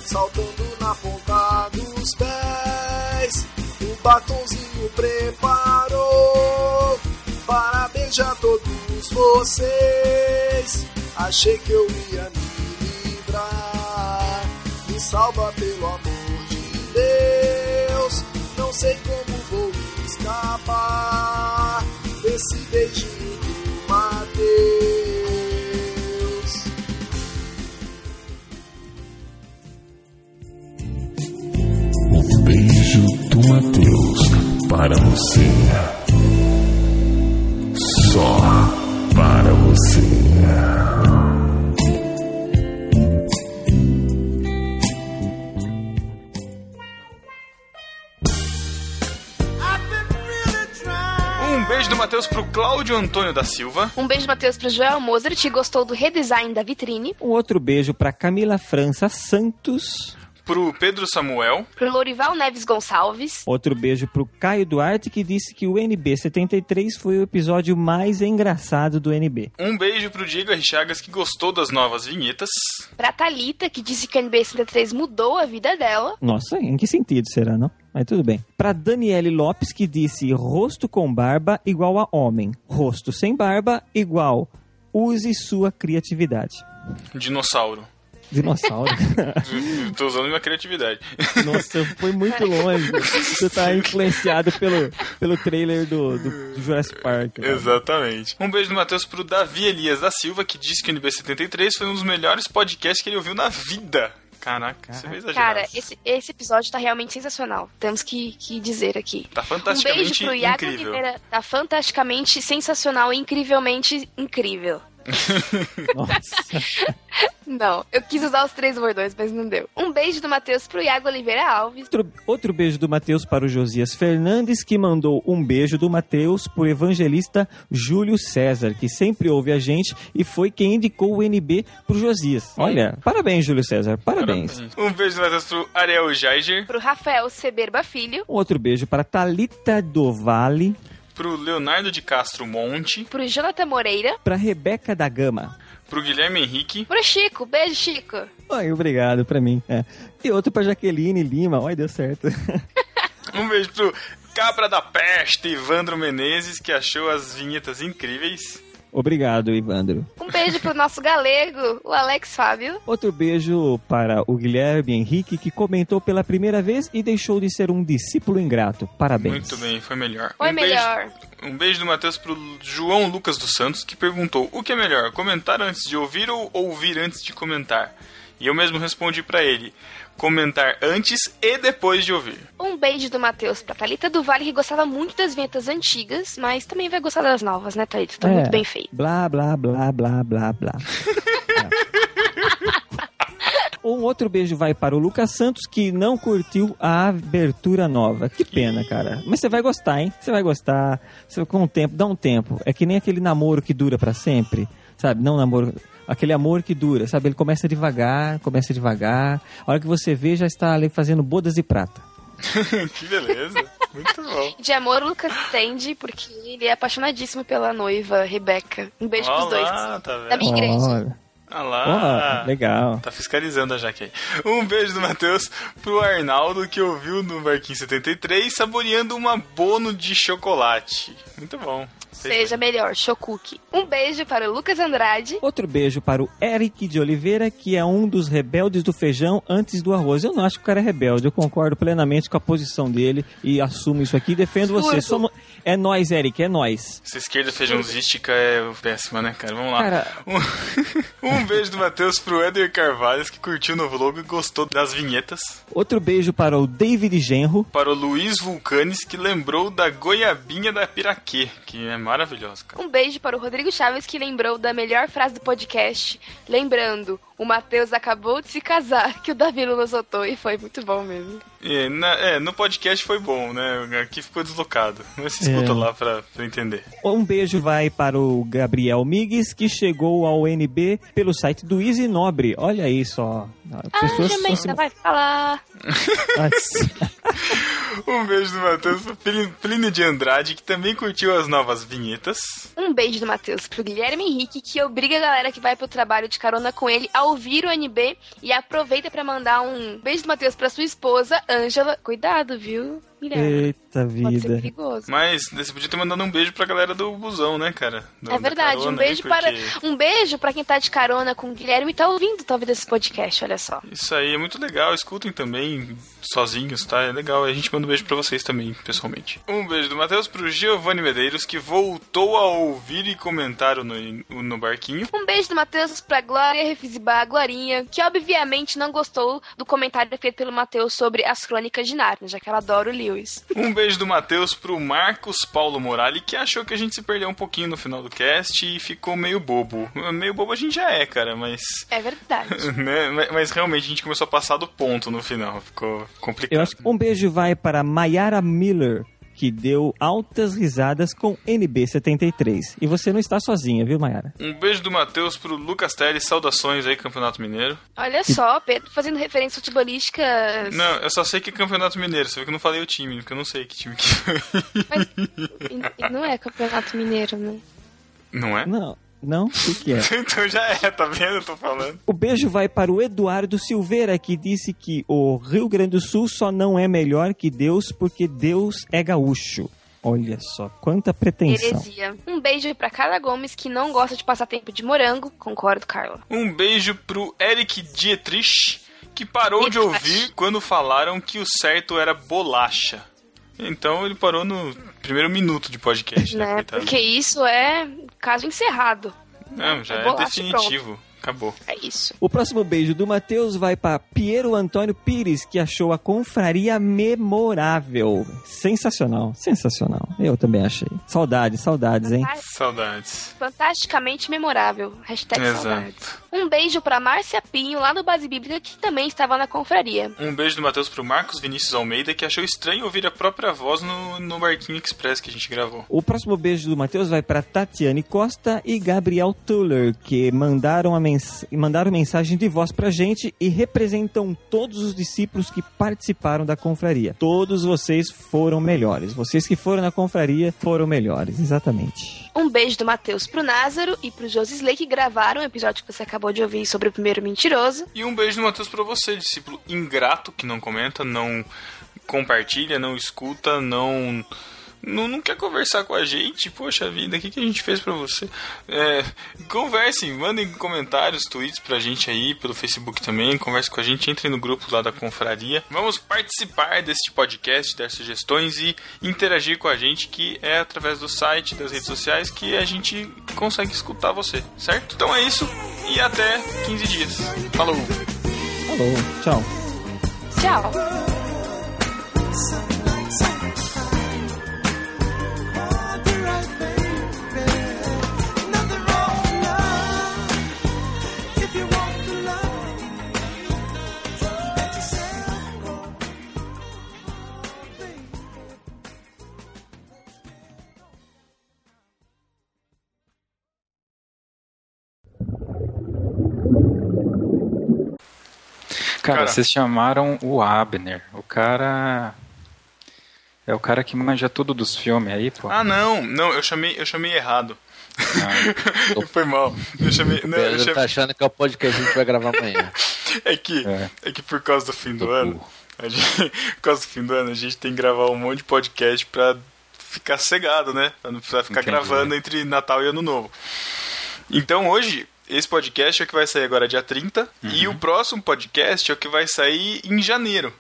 Saltando na ponta dos pés. O batonzinho preparou. Para beijar todos vocês. Achei que eu ia me livrar. Me salva pelo amor Deus. Não sei como vou escapar desse beijinho do Mateus. O beijo do Mateus para você. Só para você. Um beijo do Matheus pro Cláudio Antônio da Silva. Um beijo, Matheus, pro Joel Mozart, que gostou do redesign da vitrine. Um outro beijo pra Camila França Santos. Pro Pedro Samuel. Pro Lorival Neves Gonçalves. Outro beijo pro Caio Duarte, que disse que o NB 73 foi o episódio mais engraçado do NB. Um beijo pro Diego R. Chagas que gostou das novas vinhetas. Pra Thalita, que disse que a NB 73 mudou a vida dela. Nossa, em que sentido será, não? Mas tudo bem. Pra Daniele Lopes, que disse rosto com barba igual a homem. Rosto sem barba igual use sua criatividade. Dinossauro. Dinossauro. Tô usando minha criatividade. Nossa, foi muito longe. Você tá influenciado pelo, pelo trailer do, do, do Jurassic Park. né? Exatamente. Um beijo do Matheus pro Davi Elias da Silva, que disse que o NB73 foi um dos melhores podcasts que ele ouviu na vida. Caraca, você vai exagerar. Cara, esse, esse episódio tá realmente sensacional. Temos que, que dizer aqui. Tá Um fantasticamente beijo pro Iago incrível. Oliveira. Tá fantasticamente sensacional e incrivelmente incrível. Nossa. Não, eu quis usar os três bordões, mas não deu. Um beijo do Matheus pro Iago Oliveira Alves. Outro, outro beijo do Matheus para o Josias Fernandes, que mandou um beijo do Matheus pro evangelista Júlio César, que sempre ouve a gente e foi quem indicou o NB pro Josias. Olha, parabéns, Júlio César, parabéns. Um beijo do Matheus pro Ariel Jaiger, Pro Rafael Seberba Filho. Um outro beijo para Talita do Vale, pro Leonardo de Castro Monte, Pro Jonathan Moreira. para Rebeca da Gama. pro Guilherme Henrique, Pro Chico. Beijo, Chico. Ai, obrigado pra mim. é. E outro pra Jaqueline Lima. Olha, deu certo. um beijo pro Cabra da Peste, Ivandro Menezes, que achou as vinhetas incríveis. Obrigado, Ivandro. Um beijo pro nosso galego, o Alex Fábio. Outro beijo para o Guilherme Henrique, que comentou pela primeira vez e deixou de ser um discípulo ingrato. Parabéns. Muito bem, foi melhor. Foi um melhor. Beijo, um beijo do Matheus pro João Lucas dos Santos, que perguntou: o que é melhor, comentar antes de ouvir ou ouvir antes de comentar? E eu mesmo respondi pra ele: comentar antes e depois de ouvir. Um beijo do Matheus pra Thalita do Vale, que gostava muito das vinhetas antigas, mas também vai gostar das novas, né, Thalita? Tá É, muito bem feito. Blá, blá, blá, blá, blá, blá. É. Um outro beijo vai para o Lucas Santos, que não curtiu a abertura nova. Que pena, cara. Mas você vai gostar, hein? Você vai gostar. Você, com o tempo, dá um tempo. É que nem aquele namoro que dura pra sempre. Sabe? Não namoro. Aquele amor que dura, sabe? Ele começa devagar, começa devagar. A hora que você vê, já está ali fazendo bodas de prata. que beleza. Muito bom. De amor, o Lucas entende, porque ele é apaixonadíssimo pela noiva, Rebeca. Um beijo pros dois. Olá, tá vendo? Da minha igreja. Olha. Ah lá. Legal. Tá fiscalizando a Jaque aí. Um beijo do Matheus pro Arnaldo, que ouviu no Barquinho 73, saboreando uma bono de chocolate. Muito bom. Seja melhor, Chocuque. Um beijo para o Lucas Andrade. Outro beijo para o Eric de Oliveira, que é um dos rebeldes do feijão antes do arroz. Eu não acho que o cara é rebelde, eu concordo plenamente com a posição dele e assumo isso aqui e defendo você. Somos... É nós, Eric, é nós. Essa esquerda feijãozística é péssima, né, cara? Vamos lá. Cara- Um, um beijo do Matheus pro Éder Carvalhos, que curtiu o novo logo e gostou das vinhetas. Outro beijo para o David Genro. Para o Luiz Vulcanes, que lembrou da goiabinha da Piraquê, que é maravilhosa. Um beijo para o Rodrigo Chaves, que lembrou da melhor frase do podcast. Lembrando, o Matheus acabou de se casar, que o Davi não notou e foi muito bom mesmo. É, na- é, no podcast foi bom, né? Aqui ficou deslocado. Mas se escuta É. lá pra, pra entender. Um beijo vai para o Gabriel Migues, que chegou ao NB pelo site do Easy Nobre. Olha aí só. Ah, pessoas Jamaica são se- vai falar. Um beijo do Matheus pro Plínio- de Andrade, que também curtiu as novas vinhetas. Um beijo do Matheus pro Guilherme Henrique, que obriga a galera que vai pro trabalho de carona com ele ouvir o NB e aproveita pra mandar um beijo do Matheus pra sua esposa, Ângela. Cuidado, viu, Guilherme? Eita Pode ser vida. perigoso. Mas você podia ter mandado um beijo pra galera do busão, né, cara? Do- É da verdade, carona um beijo aí, para porque um beijo para quem tá de carona com o Guilherme e tá ouvindo talvez esse podcast, olha só. Isso aí é muito legal, escutem também sozinhos, tá? É legal. A gente manda um beijo pra vocês também, pessoalmente. Um beijo do Matheus pro Giovanni Medeiros, que voltou a ouvir e comentar no, no barquinho. Um beijo do Matheus pra Glória Refizibá, Glorinha, que obviamente não gostou do comentário feito pelo Matheus sobre as crônicas de Narnia, já que ela adora o Lewis. Um beijo do Matheus pro Marcos Paulo Morali, que achou que a gente se perdeu um pouquinho no final do cast e ficou meio bobo. Meio bobo a gente já é, cara, mas. É verdade. né? Mas- Mas realmente a gente começou a passar do ponto no final. Ficou complicado. Eu acho que um beijo vai para Mayara Miller, que deu altas risadas com NB73. E você não está sozinha, viu, Mayara? Um beijo do Matheus pro Lucas Teles, saudações aí, Campeonato Mineiro. Olha só, Pedro fazendo referências futebolísticas. Não, eu só sei que é Campeonato Mineiro, você viu que eu não falei o time, porque eu não sei que time que foi. E Não é campeonato mineiro, né? Não é? Não, não? O que, que é? então já é, tá vendo? Eu tô falando. O beijo vai para o Eduardo Silveira, que disse que o Rio Grande do Sul só não é melhor que Deus porque Deus é gaúcho. Olha só, quanta pretensão. Heresia. Um beijo pra Carla Gomes, que não gosta de passar tempo de morango. Concordo, Carla. Um beijo pro Eric Dietrich, que parou de ouvir quando falaram que o certo era bolacha. Então ele parou no primeiro minuto de podcast, né? Né? Porque isso é caso encerrado. Não, já É é definitivo. Acabou. É isso. O próximo beijo do Matheus vai para Piero Antônio Pires, que achou a confraria memorável. Sensacional, sensacional. Eu também achei. Saudades, saudades, hein? Saudades. Fantasticamente memorável. Hashtag Exato. saudades. Um beijo pra Márcia Pinho, lá no Base Bíblica, que também estava na confraria. Um beijo do Matheus pro Marcos Vinícius Almeida, que achou estranho ouvir a própria voz no, no Barquinho Express que a gente gravou. O próximo beijo do Matheus vai para Tatiane Costa e Gabriel Tuller, que mandaram, a mens mandaram mensagem de voz pra gente e representam todos os discípulos que participaram da confraria. Todos vocês foram melhores. Vocês que foram na confraria foram melhores, exatamente. Um beijo do Matheus pro Názaro e pro Josisley, que gravaram o episódio que você acabou de ouvir sobre o primeiro mentiroso. E um beijo do Matheus pra você, discípulo ingrato, que não comenta, não compartilha, não escuta, não. Não, não quer conversar com a gente, poxa vida, o que, que a gente fez pra você? É, conversem, mandem comentários, tweets pra gente aí, pelo Facebook também, converse com a gente, entre no grupo lá da confraria. Vamos participar deste podcast, das sugestões e interagir com a gente, que é através do site, das redes sociais, que a gente consegue escutar você, certo? Então é isso, e até 15 dias. Falou! Falou, tchau. Tchau. Cara, Cara. vocês chamaram o Abner. O cara. É o cara que manja tudo dos filmes aí, pô. Ah, não, não, eu chamei, eu chamei errado. Foi mal. Eu chamei. Não, eu Pedro chamei... tá achando que é o podcast que a gente vai gravar amanhã. É que, É. é. que por causa do fim do ano, a gente, por causa do fim do ano, a gente tem que gravar um monte de podcast pra ficar cegado, né? Pra não precisar ficar Entendi. gravando entre Natal e Ano Novo. Então hoje, esse podcast é o que vai sair agora dia 30, e o próximo podcast é o que vai sair em janeiro.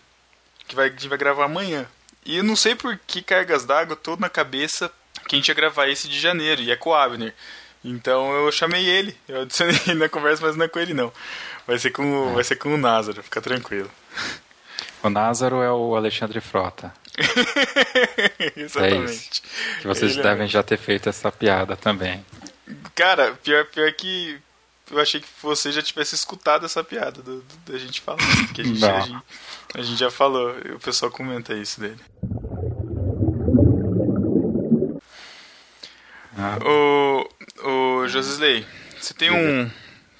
Que vai, a gente vai gravar amanhã. E eu não sei por que cargas d'água tô na cabeça que a gente ia gravar esse de janeiro, e é com o Abner. Então eu chamei ele, eu adicionei ele na conversa, mas não é com ele não. Vai ser com, o- vai ser com o Názaro, fica tranquilo. O Názaro é o Alexandre Frota. É Exatamente. isso. Que vocês Ele é devem já ter feito essa piada também. Cara, pior, pior que eu achei que você já tivesse escutado essa piada do, do- da gente falando. Que a gente, a, gente, a gente já falou, e o pessoal comenta isso dele. Ah. O, o Josisley, você tem um.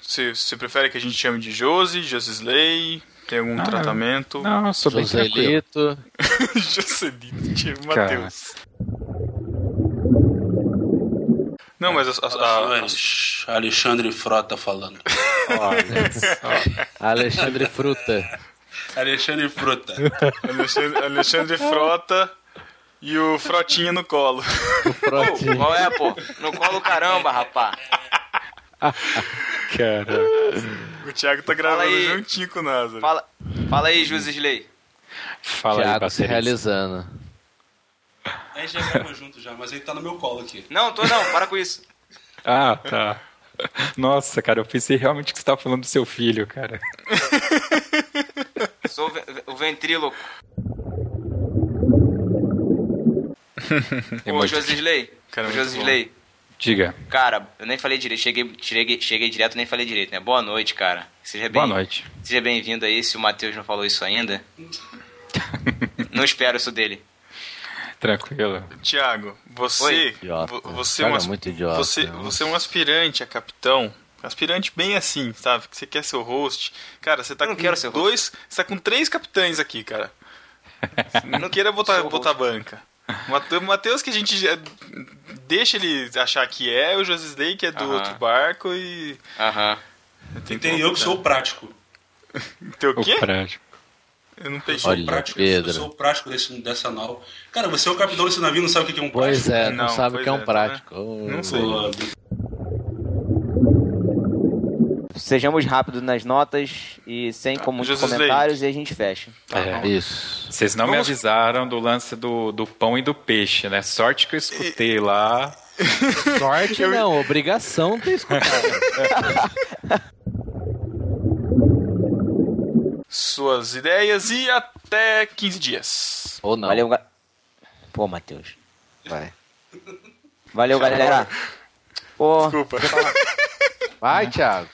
Você, você prefere que a gente chame de Josi, Josisley? Tem algum eu- tratamento? não, sou bem Joselito. Joselito. Matheus. Não, mas a, a- a- Alexandre Frota falando. Alexandre Fruta. Alexandre Fruta. Alexandre, Alexandre Frota e o Frotinha no colo. Frotinha. Qual é, pô? No colo caramba, rapá. Cara. O Thiago tá gravando aí. juntinho com o Názaro. Fala, fala aí, Josisley. Fala aí, Thiago se baterista. realizando. A gente já gravou junto já, mas ele tá no meu colo aqui. Não, tô não, para com isso. Ah, tá. Nossa, cara, eu pensei realmente que você tava falando do seu filho, cara. Sou o ve- o ventríloco. Ô. Josisley. Cara, Josisley. Diga. Cara, eu nem falei direito. Cheguei, cheguei, cheguei direto, nem falei direito, né? Boa noite, cara. Seja bem, Boa noite. Seja bem-vindo aí, se o Matheus não falou isso ainda. não espero isso dele. Tranquilo. Thiago, você. Oi. Você, Thiago um é idiota, você, né? você é um aspirante a capitão. Aspirante bem assim, sabe? Que você quer ser o host. Cara, você tá Eu não com quero ser dois. Você tá com três capitães aqui, cara. Não queira botar, Sou botar banca. O O Matheus que a gente deixa ele achar que é, o Josisley que é do Aham. outro barco e. Aham. Tem Tem eu que sou o prático. Tem o O quê? prédio. Eu não sou Olha, o prático. Pedro. Eu sou o prático desse, dessa nau. Cara, você é o capitão desse navio, não sabe o que é um prático? Pois é, não, Não, sabe o que é um é, tá prático. Não sei. Sejamos rápidos nas notas e sem com muitos comentários e a gente fecha. É. Isso. Vocês não me Vamos- avisaram do lance do, do pão e do peixe, né? Sorte que eu escutei lá. Sorte não, obrigação ter escutado. suas ideias e até 15 dias. Ou não. Valeu, ga... Pô, Matheus. Vai. Valeu, galera. Pô, Desculpa. Vai, Thiago.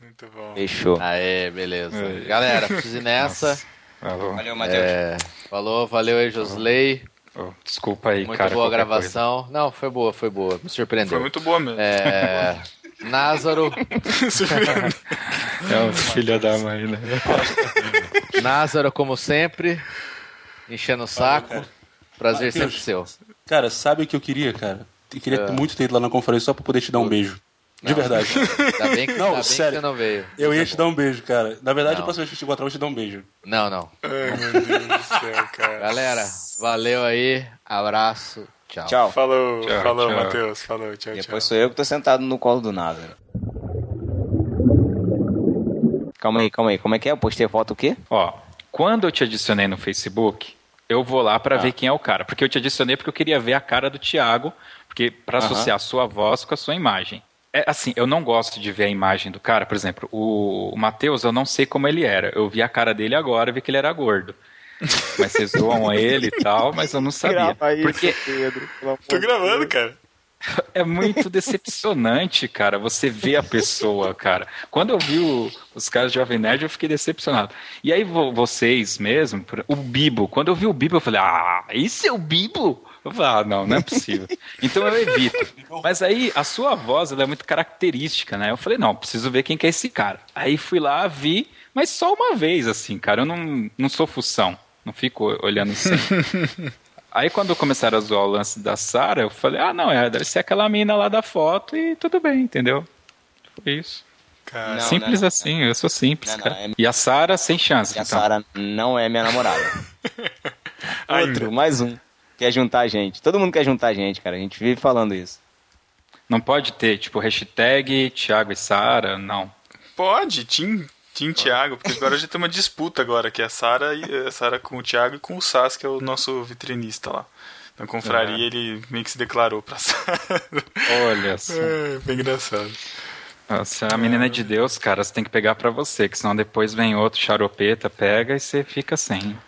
Muito bom. fechou. Aê, beleza. É. Galera, preciso ir nessa. Falou. Valeu, Matheus. É, falou, valeu aí, Josley. Oh, desculpa aí, Muito cara. boa a gravação. Não, foi boa, foi boa. Me surpreendeu. Foi muito boa mesmo. É, Názaro. É um filho da mãe, né? Názaro, como sempre. Enchendo o saco. cara. Prazer Matheus. sempre seu. Cara, sabe o que eu queria, cara? Eu queria É. muito ter ido lá na conferência só pra poder te dar um beijo. De Não. verdade. Ainda bem que, Não, bem que sério. você não veio. Eu ia te dar um beijo, cara. Na verdade, Não. a próxima vez que eu te encontrar, eu vou te dar um beijo. Não, não. Ai, meu Deus do céu, cara. Galera, valeu aí. Abraço. Tchau. Tchau. Falou, Tchau, falou, tchau. Matheus. Falou, tchau, tchau. Depois sou eu que tô sentado no colo do Názaro. Calma aí, calma aí. Como é que é? Eu postei foto o quê? Ó, quando eu te adicionei no Facebook, eu vou lá pra ver quem é o cara. Porque eu te adicionei porque eu queria ver a cara do Thiago, porque para associar a sua voz com a sua imagem. É assim, eu não gosto de ver a imagem do cara. Por exemplo, o, o Matheus, eu não sei como ele era. Eu vi a cara dele agora e vi que ele era gordo. Mas vocês zoam ele e tal, mas eu não sabia. Porque Pedro. Tô gravando, cara. é muito decepcionante, cara, você vê a pessoa, cara. Quando eu vi o- os caras de Jovem Nerd, eu fiquei decepcionado. E aí vo- vocês mesmo, o Bibo, quando eu vi o Bibo, eu falei, ah, isso é o Bibo? Eu falei, ah, não, não é possível. Então eu evito. Mas aí a sua voz, ela é muito característica, né? Eu falei, não, preciso ver quem que é esse cara. Aí fui lá, vi, mas só uma vez, assim, cara, eu não, não sou fução. Não fico olhando sempre. Aí quando começaram a zoar o lance da Sara, eu falei, ah, não, é, deve ser aquela mina lá da foto e tudo bem, entendeu? Foi isso. Cara, Não, simples não, assim, eu sou simples, Não, não, cara. é- E a Sara, sem chance, E a então. Sara não é minha namorada. Outro, mais um. Quer juntar a gente. Todo mundo quer juntar a gente, cara. A gente vive falando isso. Não pode ter, tipo, hashtag Thiago e Sara, não. Pode, Tim, Tim Thiago, porque agora já tem uma disputa agora, que é a Sara e a Sara com o Thiago e com o Sas, que é o nosso vitrinista lá. Na confraria É. ele meio que se declarou pra Sara. Olha só. É, bem engraçado. Se a menina é de Deus, cara, você tem que pegar pra você, que senão depois vem outro charopeta, pega e você fica sem.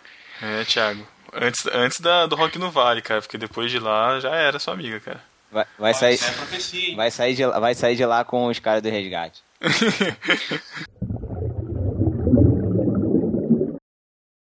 É, Thiago. Antes, antes da, do Rock no Vale, cara, porque depois de lá já era sua amiga, cara. Vai, vai sair, é vai, sair de, vai sair de lá com os caras do resgate.